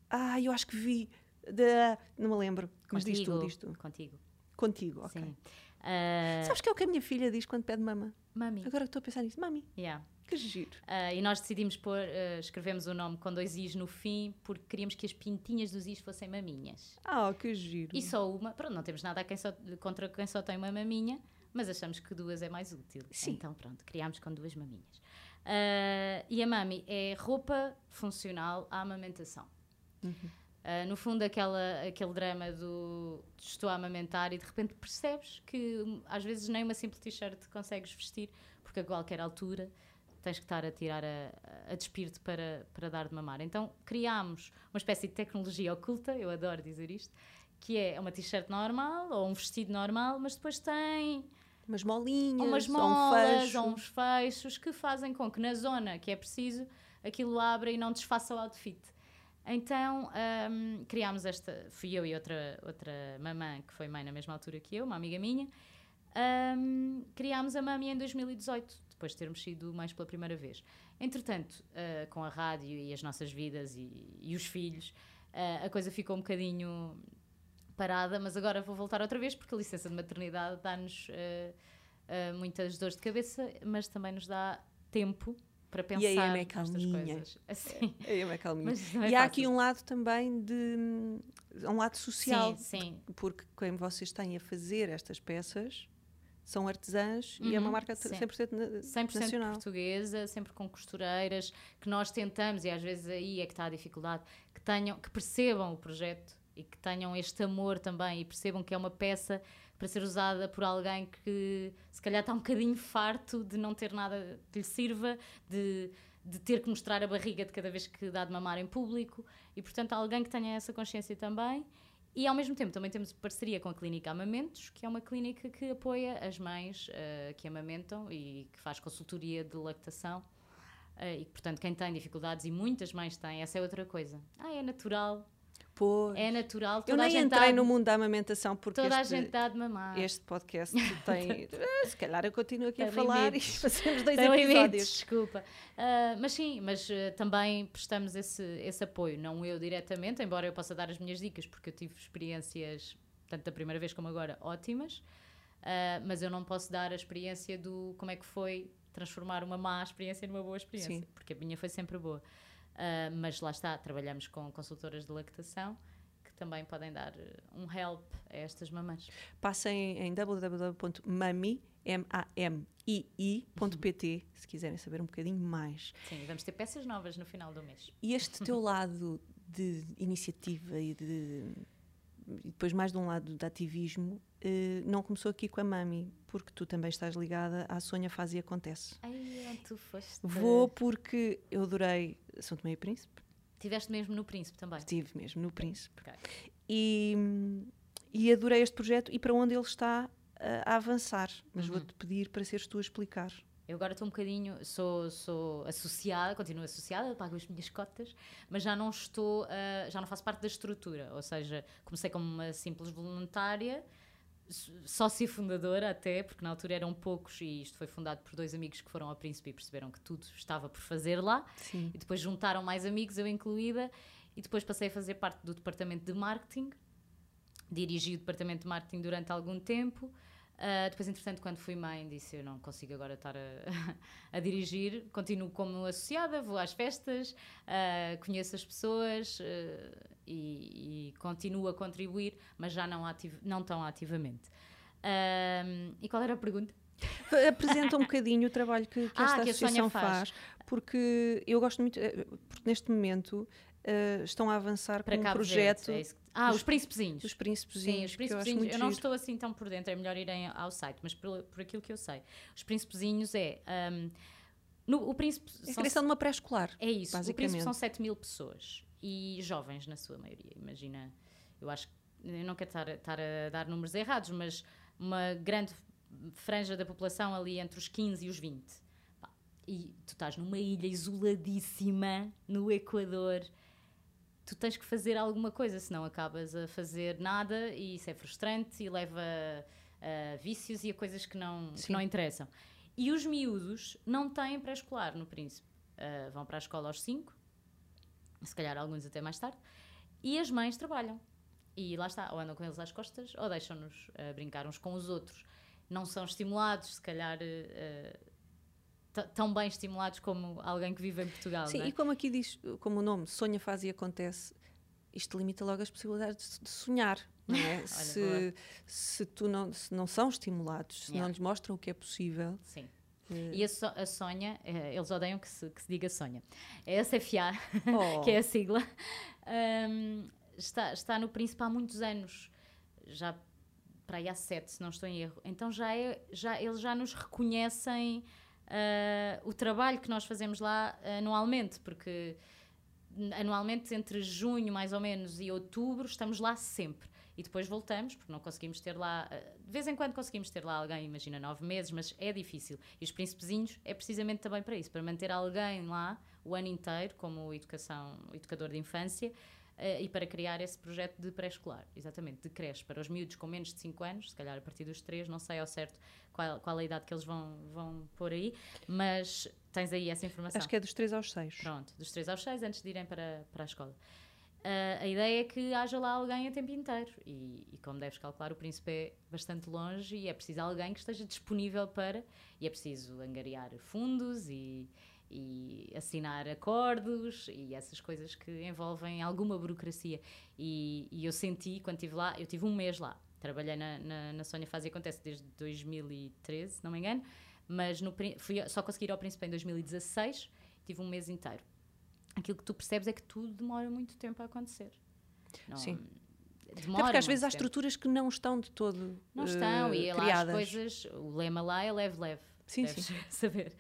Ah, eu acho que vi. Da... Não me lembro. Mas diz tu, diz tu. Contigo. Contigo, ok. Sim. Ah, Sabes que é o que a minha filha diz quando pede mama? mami. Agora que estou a pensar nisso, mami, Yeah. Que giro. Ah, e nós decidimos pôr, ah, escrevemos o nome com dois i's no fim porque queríamos que as pintinhas dos i's fossem maminhas. Ah, que giro. E só uma, pronto, não temos nada a quem só- contra quem só tem uma maminha, mas achamos que duas é mais útil. Sim. Então pronto, criámos com duas maminhas. Ah, e a mami é roupa funcional à amamentação. Uhum. Ah, no fundo, aquela, aquele drama do estou a amamentar e de repente percebes que hum, às vezes nem uma simples t-shirt consegues vestir, porque a qualquer altura tens que estar a tirar a, a despir-te para, para dar de mamar. Então criámos uma espécie de tecnologia oculta, eu adoro dizer isto, que é uma t-shirt normal ou um vestido normal, mas depois tem Umas molinhas, umas ou um molas fecho. ou uns fechos que fazem com que na zona que é preciso aquilo abra e não desfaça o outfit. Então hum, criámos esta, fui eu e outra, outra mamã que foi mãe na mesma altura que eu, uma amiga minha, hum, criámos a Mami em 2018, depois de termos sido mães pela primeira vez. Entretanto, ah, com a rádio e as nossas vidas e, e os filhos, ah, a coisa ficou um bocadinho parada, mas agora vou voltar outra vez porque a licença de maternidade dá-nos ah, muitas dores de cabeça, mas também nos dá tempo para pensar E a Emma é coisas. Assim. É, é calminha. É e há aqui um lado também de um lado social, Sim, sim. porque quando vocês têm a fazer estas peças, são artesãs e é uma Uhum, marca sim. 100%, na- 100% nacional. portuguesa, sempre com costureiras, que nós tentamos, e às vezes aí é que está a dificuldade, que, tenham, que percebam o projeto e que tenham este amor também e percebam que é uma peça para ser usada por alguém que se calhar está um bocadinho farto de não ter nada que lhe sirva, de, de ter que mostrar a barriga de cada vez que dá de mamar em público e portanto alguém que tenha essa consciência também. E ao mesmo tempo também temos parceria com a Clínica Amamentos, que é uma clínica que apoia as mães eh, que amamentam e que faz consultoria de lactação. Eh, e portanto, quem tem dificuldades, e muitas mães têm, essa é outra coisa. Ah, é natural, Pois. é natural. Eu Toda a nem gente entrei dá, no mundo da amamentação porque Toda a este, gente dá de mamar. este podcast tem. Eh, Se calhar eu continuo aqui a Tem falar limites. e fazemos dois Tem limites, episódios. desculpa. Ah, mas sim, mas ah, também prestamos esse, esse apoio, não eu diretamente, embora eu possa dar as minhas dicas, porque eu tive experiências, tanto da primeira vez como agora, ótimas, Ah, mas eu não posso dar a experiência do como é que foi transformar uma má experiência numa boa experiência, Sim. porque a minha foi sempre boa. Ah, mas lá está, trabalhamos com consultoras de lactação que também podem dar eh, um help a estas mamães. Passem em www.mami.pt se quiserem saber um bocadinho mais. Sim, vamos ter peças novas no final do mês. E este teu lado de iniciativa e de e depois mais de um lado de ativismo eh, não começou aqui com a Mami, porque tu também estás ligada à Sonha Faz e Acontece. Ai, onde tu foste? Vou porque eu adorei São Tomé e Príncipe, Tiveste mesmo no Príncipe também. estive mesmo no Príncipe, Ok. e, e adorei este projeto e para onde ele está a, a avançar. Mas Uhum. vou-te pedir para seres tu a explicar. Eu agora estou um bocadinho, sou, sou associada, continuo associada, pago as minhas cotas, mas já não estou, ah, já não faço parte da estrutura. Ou seja, comecei como uma simples voluntária, sócia fundadora até, porque na altura eram poucos e isto foi fundado por dois amigos que foram ao Príncipe e perceberam que tudo estava por fazer lá. Sim. E depois juntaram mais amigos, eu incluída, e depois passei a fazer parte do departamento de marketing. Dirigi o departamento de marketing durante algum tempo. Ah, depois, entretanto, quando fui mãe, disse eu não consigo agora estar a, a dirigir. Continuo como associada, vou às festas, ah, conheço as pessoas ah, e, e continuo a contribuir, mas já não, ativ não tão ativamente. E qual era a pergunta? Apresenta um bocadinho o trabalho que, que Ah, esta que a Sónia associação faz. faz. porque eu gosto muito, eh, porque neste momento eh, estão a avançar Para com um projeto Verde, é isso que- Ah, dos- os príncipezinhos. dos príncipezinhos, Sim, os eu príncipezinhos. muito Eu, não estou assim tão por dentro, é melhor irem ao site, mas por, por aquilo que eu sei. Os príncipezinhos é. um, no, o príncipe É a criação de uma pré-escolar. é isso. O príncipe são 7 mil pessoas e jovens, na sua maioria. Imagina, eu acho que. Eu não quero estar, a- estar a dar números errados, mas uma grande franja da população ali entre os 15 e os 20. Pá, E tu estás numa ilha isoladíssima no Equador. Tu tens que fazer alguma coisa, senão acabas a fazer nada e isso é frustrante e leva a vícios e a coisas que não, que não interessam. E os miúdos não têm pré-escolar no Príncipe. Uh, vão para a escola aos 5, se calhar alguns até mais tarde, e as mães trabalham. E lá está, ou andam com eles às costas, ou deixam-nos uh, brincar uns com os outros. Não são estimulados, se calhar, uh, tão bem estimulados como alguém que vive em Portugal. Sim, não é? e como aqui diz, como o nome, sonha, faz e acontece, isto limita logo as possibilidades de- sonhar, não é? se, se, tu não, se não são estimulados, se não Yeah. lhes mostram o que é possível. Sim. eh, E a, So- a Sónia, eh, eles odeiam que se, que se diga Sónia. É a SFA, oh, que é a sigla, Ahm, está, está no Príncipe há muitos anos, já para aí há sete, se não estou em erro. Então já é, já, eles já nos reconhecem ah, o trabalho que nós fazemos lá anualmente, porque anualmente entre junho mais ou menos e outubro estamos lá sempre. E depois voltamos, porque não conseguimos ter lá. ah, De vez em quando conseguimos ter lá alguém, imagina nove meses, mas é difícil. E os príncipezinhos é precisamente também para isso, para manter alguém lá o ano inteiro, como educação, educador de infância, eh, e para criar esse projeto de pré-escolar, exatamente, de creche, para os miúdos com menos de 5 anos, se calhar a partir dos 3, não sei ao certo qual, qual a idade que eles vão, vão pôr aí, mas tens aí essa informação. acho que é dos 3 aos 6. Pronto, dos 3 aos 6, antes de irem para, para a escola. Ah, a ideia é que haja lá alguém a tempo inteiro. E, e como deves calcular, o príncipe é bastante longe e é preciso alguém que esteja disponível para. E é preciso angariar fundos e, e assinar acordos e essas coisas que envolvem alguma burocracia. E, e eu senti, quando estive lá, eu tive um mês lá. Trabalhei na, na, na Sónia Faz e Acontece desde 2013, se não me engano, mas no, fui, só consegui ir ao Príncipe em 2016, tive um mês inteiro. Aquilo que tu percebes é que tudo demora muito tempo a acontecer. Não, Sim. Demora Até porque às vezes há tempo. estruturas que não estão de todo Não eh, estão, e lá criadas. as coisas, o lema lá é leve-leve. Sim, deves saber.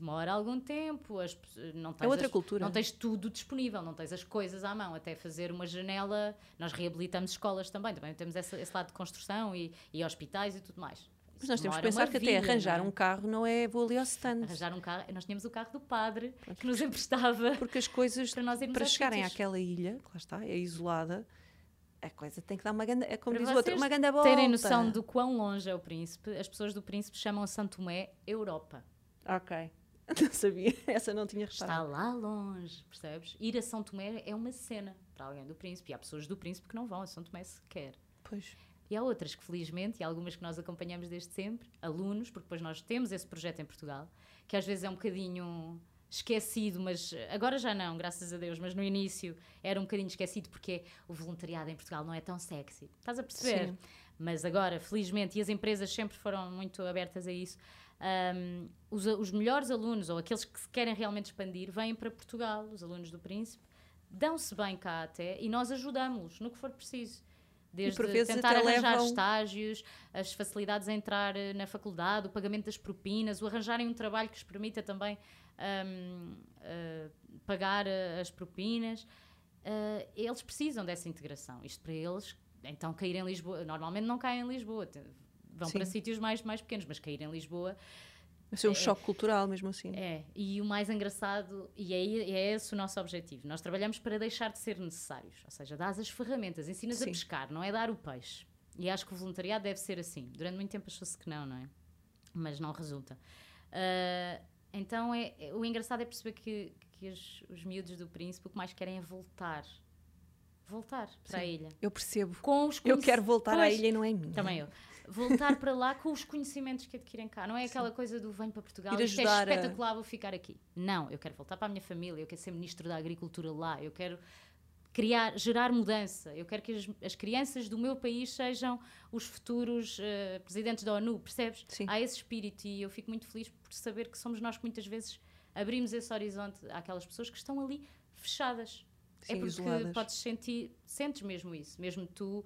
Demora algum tempo, as, não tens É outra as- cultura. Não tens tudo disponível, não tens as coisas à mão, até fazer uma janela. Nós reabilitamos escolas também, também temos esse, esse lado de construção e, e hospitais e tudo mais. Mas nós temos que pensar que até vida, arranjar não é? um carro não é vou ali ao stand. Arranjar um carro, nós tínhamos o carro do padre que nos emprestava Porque as coisas, para nós irmos para chegarem sítios. àquela ilha, que lá está, é isolada, a coisa tem que dar uma ganda, é como Para diz o outro, uma ganda volta. terem noção do quão longe é o príncipe, as pessoas do príncipe chamam Santo Tomé Europa. Ok. Não sabia, essa não tinha Está reparado. lá longe, percebes? Ir a São Tomé é uma cena para alguém do Príncipe. E há pessoas do Príncipe que não vão a São Tomé sequer. Pois. E há outras que, felizmente, e algumas que nós acompanhamos desde sempre, alunos, porque depois nós temos esse projeto em Portugal, que às vezes é um bocadinho esquecido, mas agora já não, graças a Deus, mas no início era um bocadinho esquecido porque o voluntariado em Portugal não é tão sexy. Estás a perceber? Sim. Mas agora, felizmente, e as empresas sempre foram muito abertas a isso, hum, os, os melhores alunos, ou aqueles que se querem realmente expandir, vêm para Portugal, os alunos do Príncipe, dão-se bem cá até e nós ajudamos-los no que for preciso. Desde tentar arranjar levam- estágios, as facilidades a entrar eh, na faculdade, o pagamento das propinas, o arranjarem um trabalho que os permita também hum, eh, pagar eh, as propinas. Eh, eles precisam dessa integração. Isto para eles, então cair em Lisboa, normalmente não caem em Lisboa, vão Sim. para sítios mais, mais pequenos, mas cair em Lisboa Vai ser um choque cultural mesmo assim. é, e o mais engraçado, e é, é esse o nosso objetivo, nós trabalhamos para deixar de ser necessários, ou seja, dás as ferramentas, ensinas Sim. a pescar, não é dar o peixe. E acho que o voluntariado deve ser assim. Durante muito tempo achou-se que não, não é? Mas não resulta. Ah, então, é, é- o engraçado é perceber que, que os, os miúdos do príncipe o que mais querem é voltar. Voltar para a Sim. ilha. Eu percebo. Com os Eu quero voltar à Pois, ilha e não é minha. também eu. Voltar para lá com os conhecimentos que adquirem cá. Não é aquela coisa do venho para Portugal Ir e isto é ajudar a- espetacular, vou ficar aqui. Não, eu quero voltar para a minha família, eu quero ser ministro da Agricultura lá, eu quero criar, gerar mudança. Eu quero que as, as crianças do meu país sejam os futuros eh, presidentes da ONU, percebes? Sim. Há esse espírito e eu fico muito feliz por saber que somos nós que muitas vezes abrimos esse horizonte àquelas pessoas que estão ali fechadas. Sim, é porque isoladas. podes sentir, sentes mesmo isso, mesmo tu.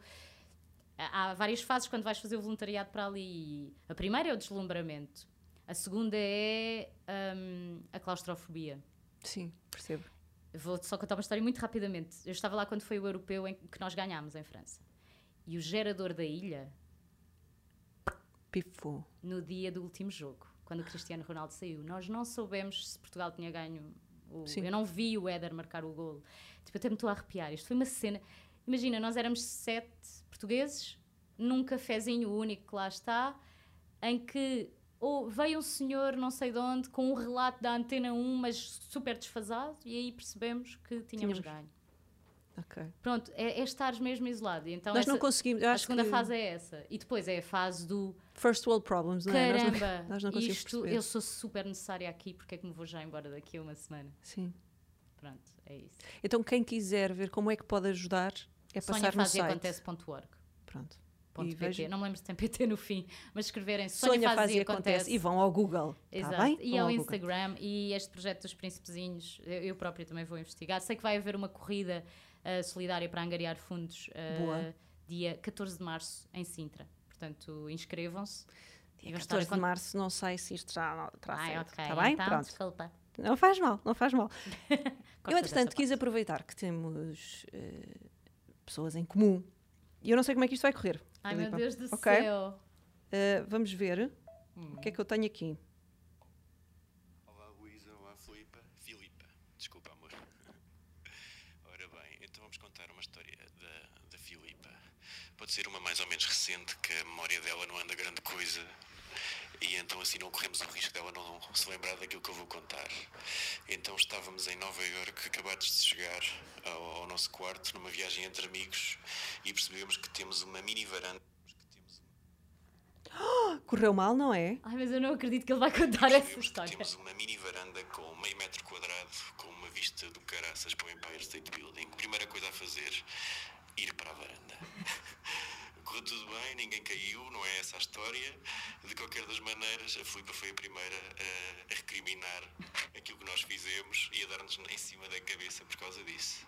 Há várias fases quando vais fazer o voluntariado para ali. A primeira é o deslumbramento, a segunda é hum, a claustrofobia. Sim, percebo. Vou só contar uma história muito rapidamente. Eu estava lá quando foi o europeu em que nós ganhámos em França. E o gerador da ilha, Pifou. no dia do último jogo, quando o Cristiano Ronaldo saiu, nós não soubemos se Portugal tinha ganho. O, eu não vi o Éder marcar o golo. Tipo, até me estou a arrepiar. Isto foi uma cena. Imagina, nós éramos sete portugueses num cafezinho único que lá está, em que ou veio um senhor não sei de onde com um relato da Antena 1, mas super desfasado, e aí percebemos que tínhamos Tínhamos. ganho. Ok. Pronto, é, é estares mesmo isolado. Então Nós essa- não conseguimos. A segunda que fase é essa. E depois é a fase do First world problems, não é? Nós não- caramba, nós não conseguimos isto, perceber. eu sou super necessária aqui, porque é que me vou já embora daqui a uma semana? Sim. Pronto, é isso. Então, quem quiser ver como é que pode ajudar, é sonhafazeiacontece.org. Pronto. E Não me lembro se tem PT no fim, mas escreverem Sonha, Sonha, faz e acontece. E vão ao Google. Tá Exato. bem? E ao Google. Instagram e este projeto dos Príncipezinhos, eu, eu própria também vou investigar. Sei que vai haver uma corrida ah, solidária para angariar fundos ah, Boa. dia 14 de março em Sintra. Portanto, inscrevam-se. Dia vão estar a 14 de março, não sei se isto já terá Ai, certo. ok. Está bem? Então, Pronto. desculpa. Não faz mal, não faz mal. Eu, entretanto, quis parte. aproveitar que temos eh, pessoas em comum e eu não sei como é que isto vai correr. Ai, meu Filipa. Deus do Ok? céu. Eh, vamos ver Hum. o que é que eu tenho aqui. Olá Luísa, olá Filipa. Filipa, desculpa amor. Ora bem, então vamos contar uma história da, da Filipa. Pode ser uma mais ou menos recente, que a memória dela não anda grande coisa. E então assim não corremos o risco dela não se lembrar daquilo que eu vou contar. Então estávamos em Nova Iorque, acabados de chegar ao, ao nosso quarto, numa viagem entre amigos, e percebemos que temos uma mini varanda. Correu mal, não é? Ai, mas eu não acredito que ele vai contar essa história. temos uma mini varanda com meio metro quadrado, com uma vista do caraças para o Empire State Building. Primeira coisa a fazer, ir para a varanda. Correu tudo ninguém caiu, não é essa a história. De qualquer das maneiras, a Filipa foi a primeira a, a recriminar aquilo que nós fizemos e a dar-nos em cima da cabeça por causa disso.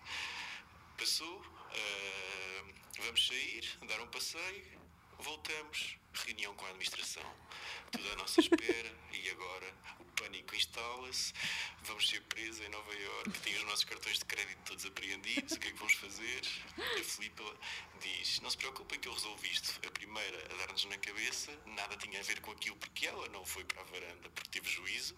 Passou, uh, vamos sair, dar um passeio, voltamos, reunião com a administração, tudo à nossa espera e agora o pânico instala-se, vamos ser presos em Nova Iorque, tem os nossos cartões de crédito todos apreendidos, o que é que vamos fazer? A Filipe diz, não se preocupem que eu resolvi isto. A primeira a dar-nos na cabeça, nada tinha a ver com aquilo porque ela não foi para a varanda porque teve juízo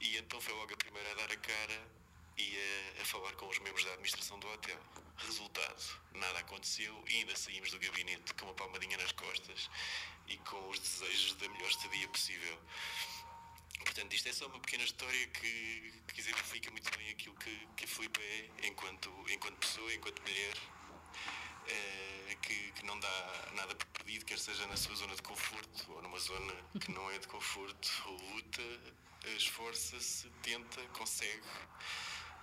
e então foi logo a primeira a dar a cara e a, a, falar com os membros da administração do hotel. Resultado, nada aconteceu e ainda saímos do gabinete com uma palmadinha nas costas e com os desejos da melhor estadia possível. Portanto, isto é só uma pequena história que, que exemplifica muito bem aquilo que, que a Filipe é enquanto, enquanto pessoa, enquanto mulher, é, que, que, não dá nada por perdido, quer seja na sua zona de conforto ou numa zona que não é de conforto, luta, esforça-se, tenta, consegue.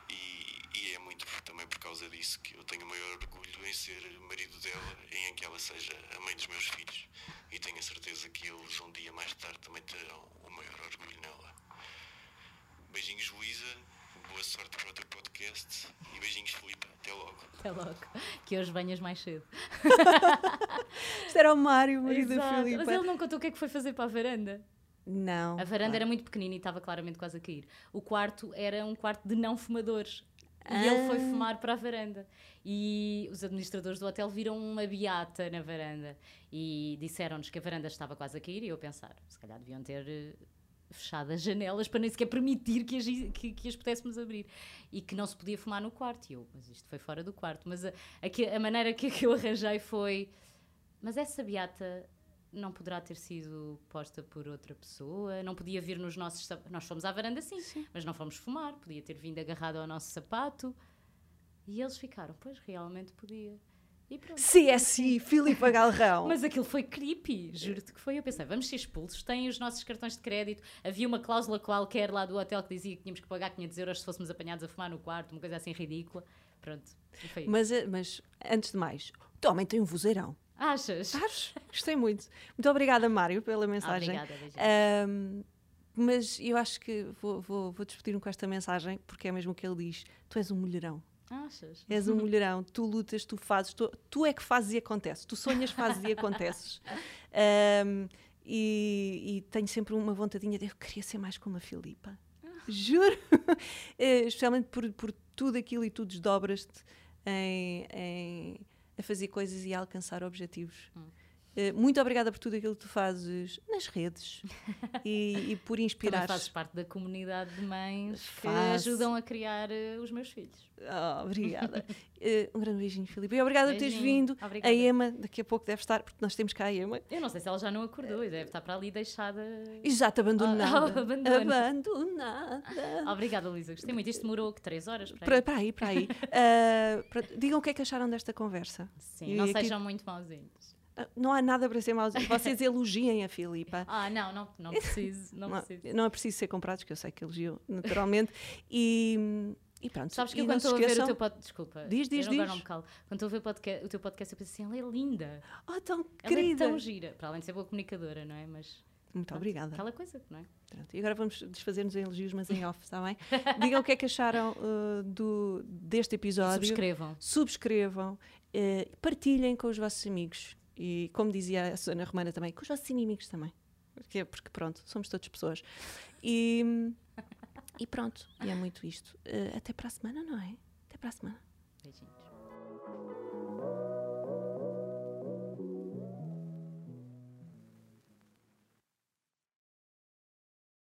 E, e, é muito também por causa disso que eu tenho o maior orgulho em ser marido dela e em que ela seja a mãe dos meus filhos. E tenho a certeza que eles um dia mais tarde também terão o maior orgulho nela. Beijinhos, Luísa. Boa sorte para o teu podcast e beijinhos, Filipe. Até logo. Até logo. Que hoje venhas mais cedo. Isto era o Mário, marido Exato. da Filipe. Mas ele não contou o que é que foi fazer para a varanda. Não. A varanda era muito pequenina e estava claramente quase a cair. O quarto era um quarto de não fumadores. E Ah. ele foi fumar para a varanda. E os administradores do hotel viram uma beata na varanda e disseram-nos que a varanda estava quase a cair. E eu pensar, se calhar deviam ter eh, fechado as janelas para nem sequer permitir que as, que, que as pudéssemos abrir. E que não se podia fumar no quarto. E eu, mas isto foi fora do quarto. Mas a, a, a maneira que, que eu arranjei foi. Mas essa beata não poderá ter sido posta por outra pessoa, não podia vir nos nossos sapatos. Nós fomos à varanda sim, mas não fomos fumar, podia ter vindo agarrado ao nosso sapato. E eles ficaram, pois realmente podia. E pronto. CSI, Filipe Galrão. Mas aquilo foi creepy, juro-te que foi. Eu pensei, vamos ser expulsos, têm os nossos cartões de crédito. Havia uma cláusula qualquer lá do hotel que dizia que tínhamos que pagar 500 euros se fôssemos apanhados a fumar no quarto, uma coisa assim ridícula. Pronto, foi isso. Mas, eh, mas, antes de mais, o homem tem um vozeirão. Achas? Sabes? Gostei muito. Muito obrigada, Mário, pela mensagem. Obrigada. Ahm, mas eu acho que vou, vou, vou despedir-me com esta mensagem, porque é mesmo o que ele diz. Tu és um mulherão. Achas? És um mulherão. Tu lutas, tu fazes. Tu, tu é que fazes e acontece. Tu sonhas, fazes e aconteces. Ahm, e, e tenho sempre uma vontadinha de eu queria ser mais como a Filipa. Juro. Eh, especialmente por, por tudo aquilo e tu desdobras-te em, em- a fazer coisas e a alcançar objetivos. Eh, muito obrigada por tudo aquilo que tu fazes nas redes e, e por Também inspirar. fazes parte da comunidade de mães que Faço. ajudam a criar eh, os meus filhos. Oh, obrigada. Eh, um grande beijinho, Filipe. E obrigada por teres Beijinho. vindo. Obrigada. A Ema, daqui a pouco deve estar, porque nós temos cá a Ema. Eu não sei se ela já não acordou e deve estar para ali deixada. Exato, abandonada. Ah, abandono. abandonada. Obrigada, Luísa. Gostei muito. Isto demorou que três horas para, Para, para aí, para aí. Para- digam o que é que acharam desta conversa. Sim, E não aqui- sejam muito mauzinhos. Não há nada para ser mau. Vocês elogiem a Filipa. Ah, não, não, não preciso. Não Não, preciso. não é preciso ser comprados, que eu sei que elogio naturalmente. E, e pronto. Sabes que e eu quando estou a ver o teu podcast. Desculpa. Diz, diz, diz. não me calo. Quando estou a ver o, podca- o teu podcast, eu penso assim, ela é linda. Oh, tão Ela querida. é tão gira. Para além de ser boa comunicadora, não é? Mas. Muito pronto, obrigada. Aquela coisa, não é? Pronto, e agora vamos desfazer-nos em elogios, mas em off, está bem? Digam o que é que acharam uh, do, deste episódio. Subscrevam. Subscrevam, uh, partilhem com os vossos amigos. E como dizia a Susana Romana também, com os vossos inimigos também. Porque, porque pronto, somos todas pessoas. E, e pronto, e é muito isto. Uh, até para a semana, não é? Até para a semana. Beijinhos.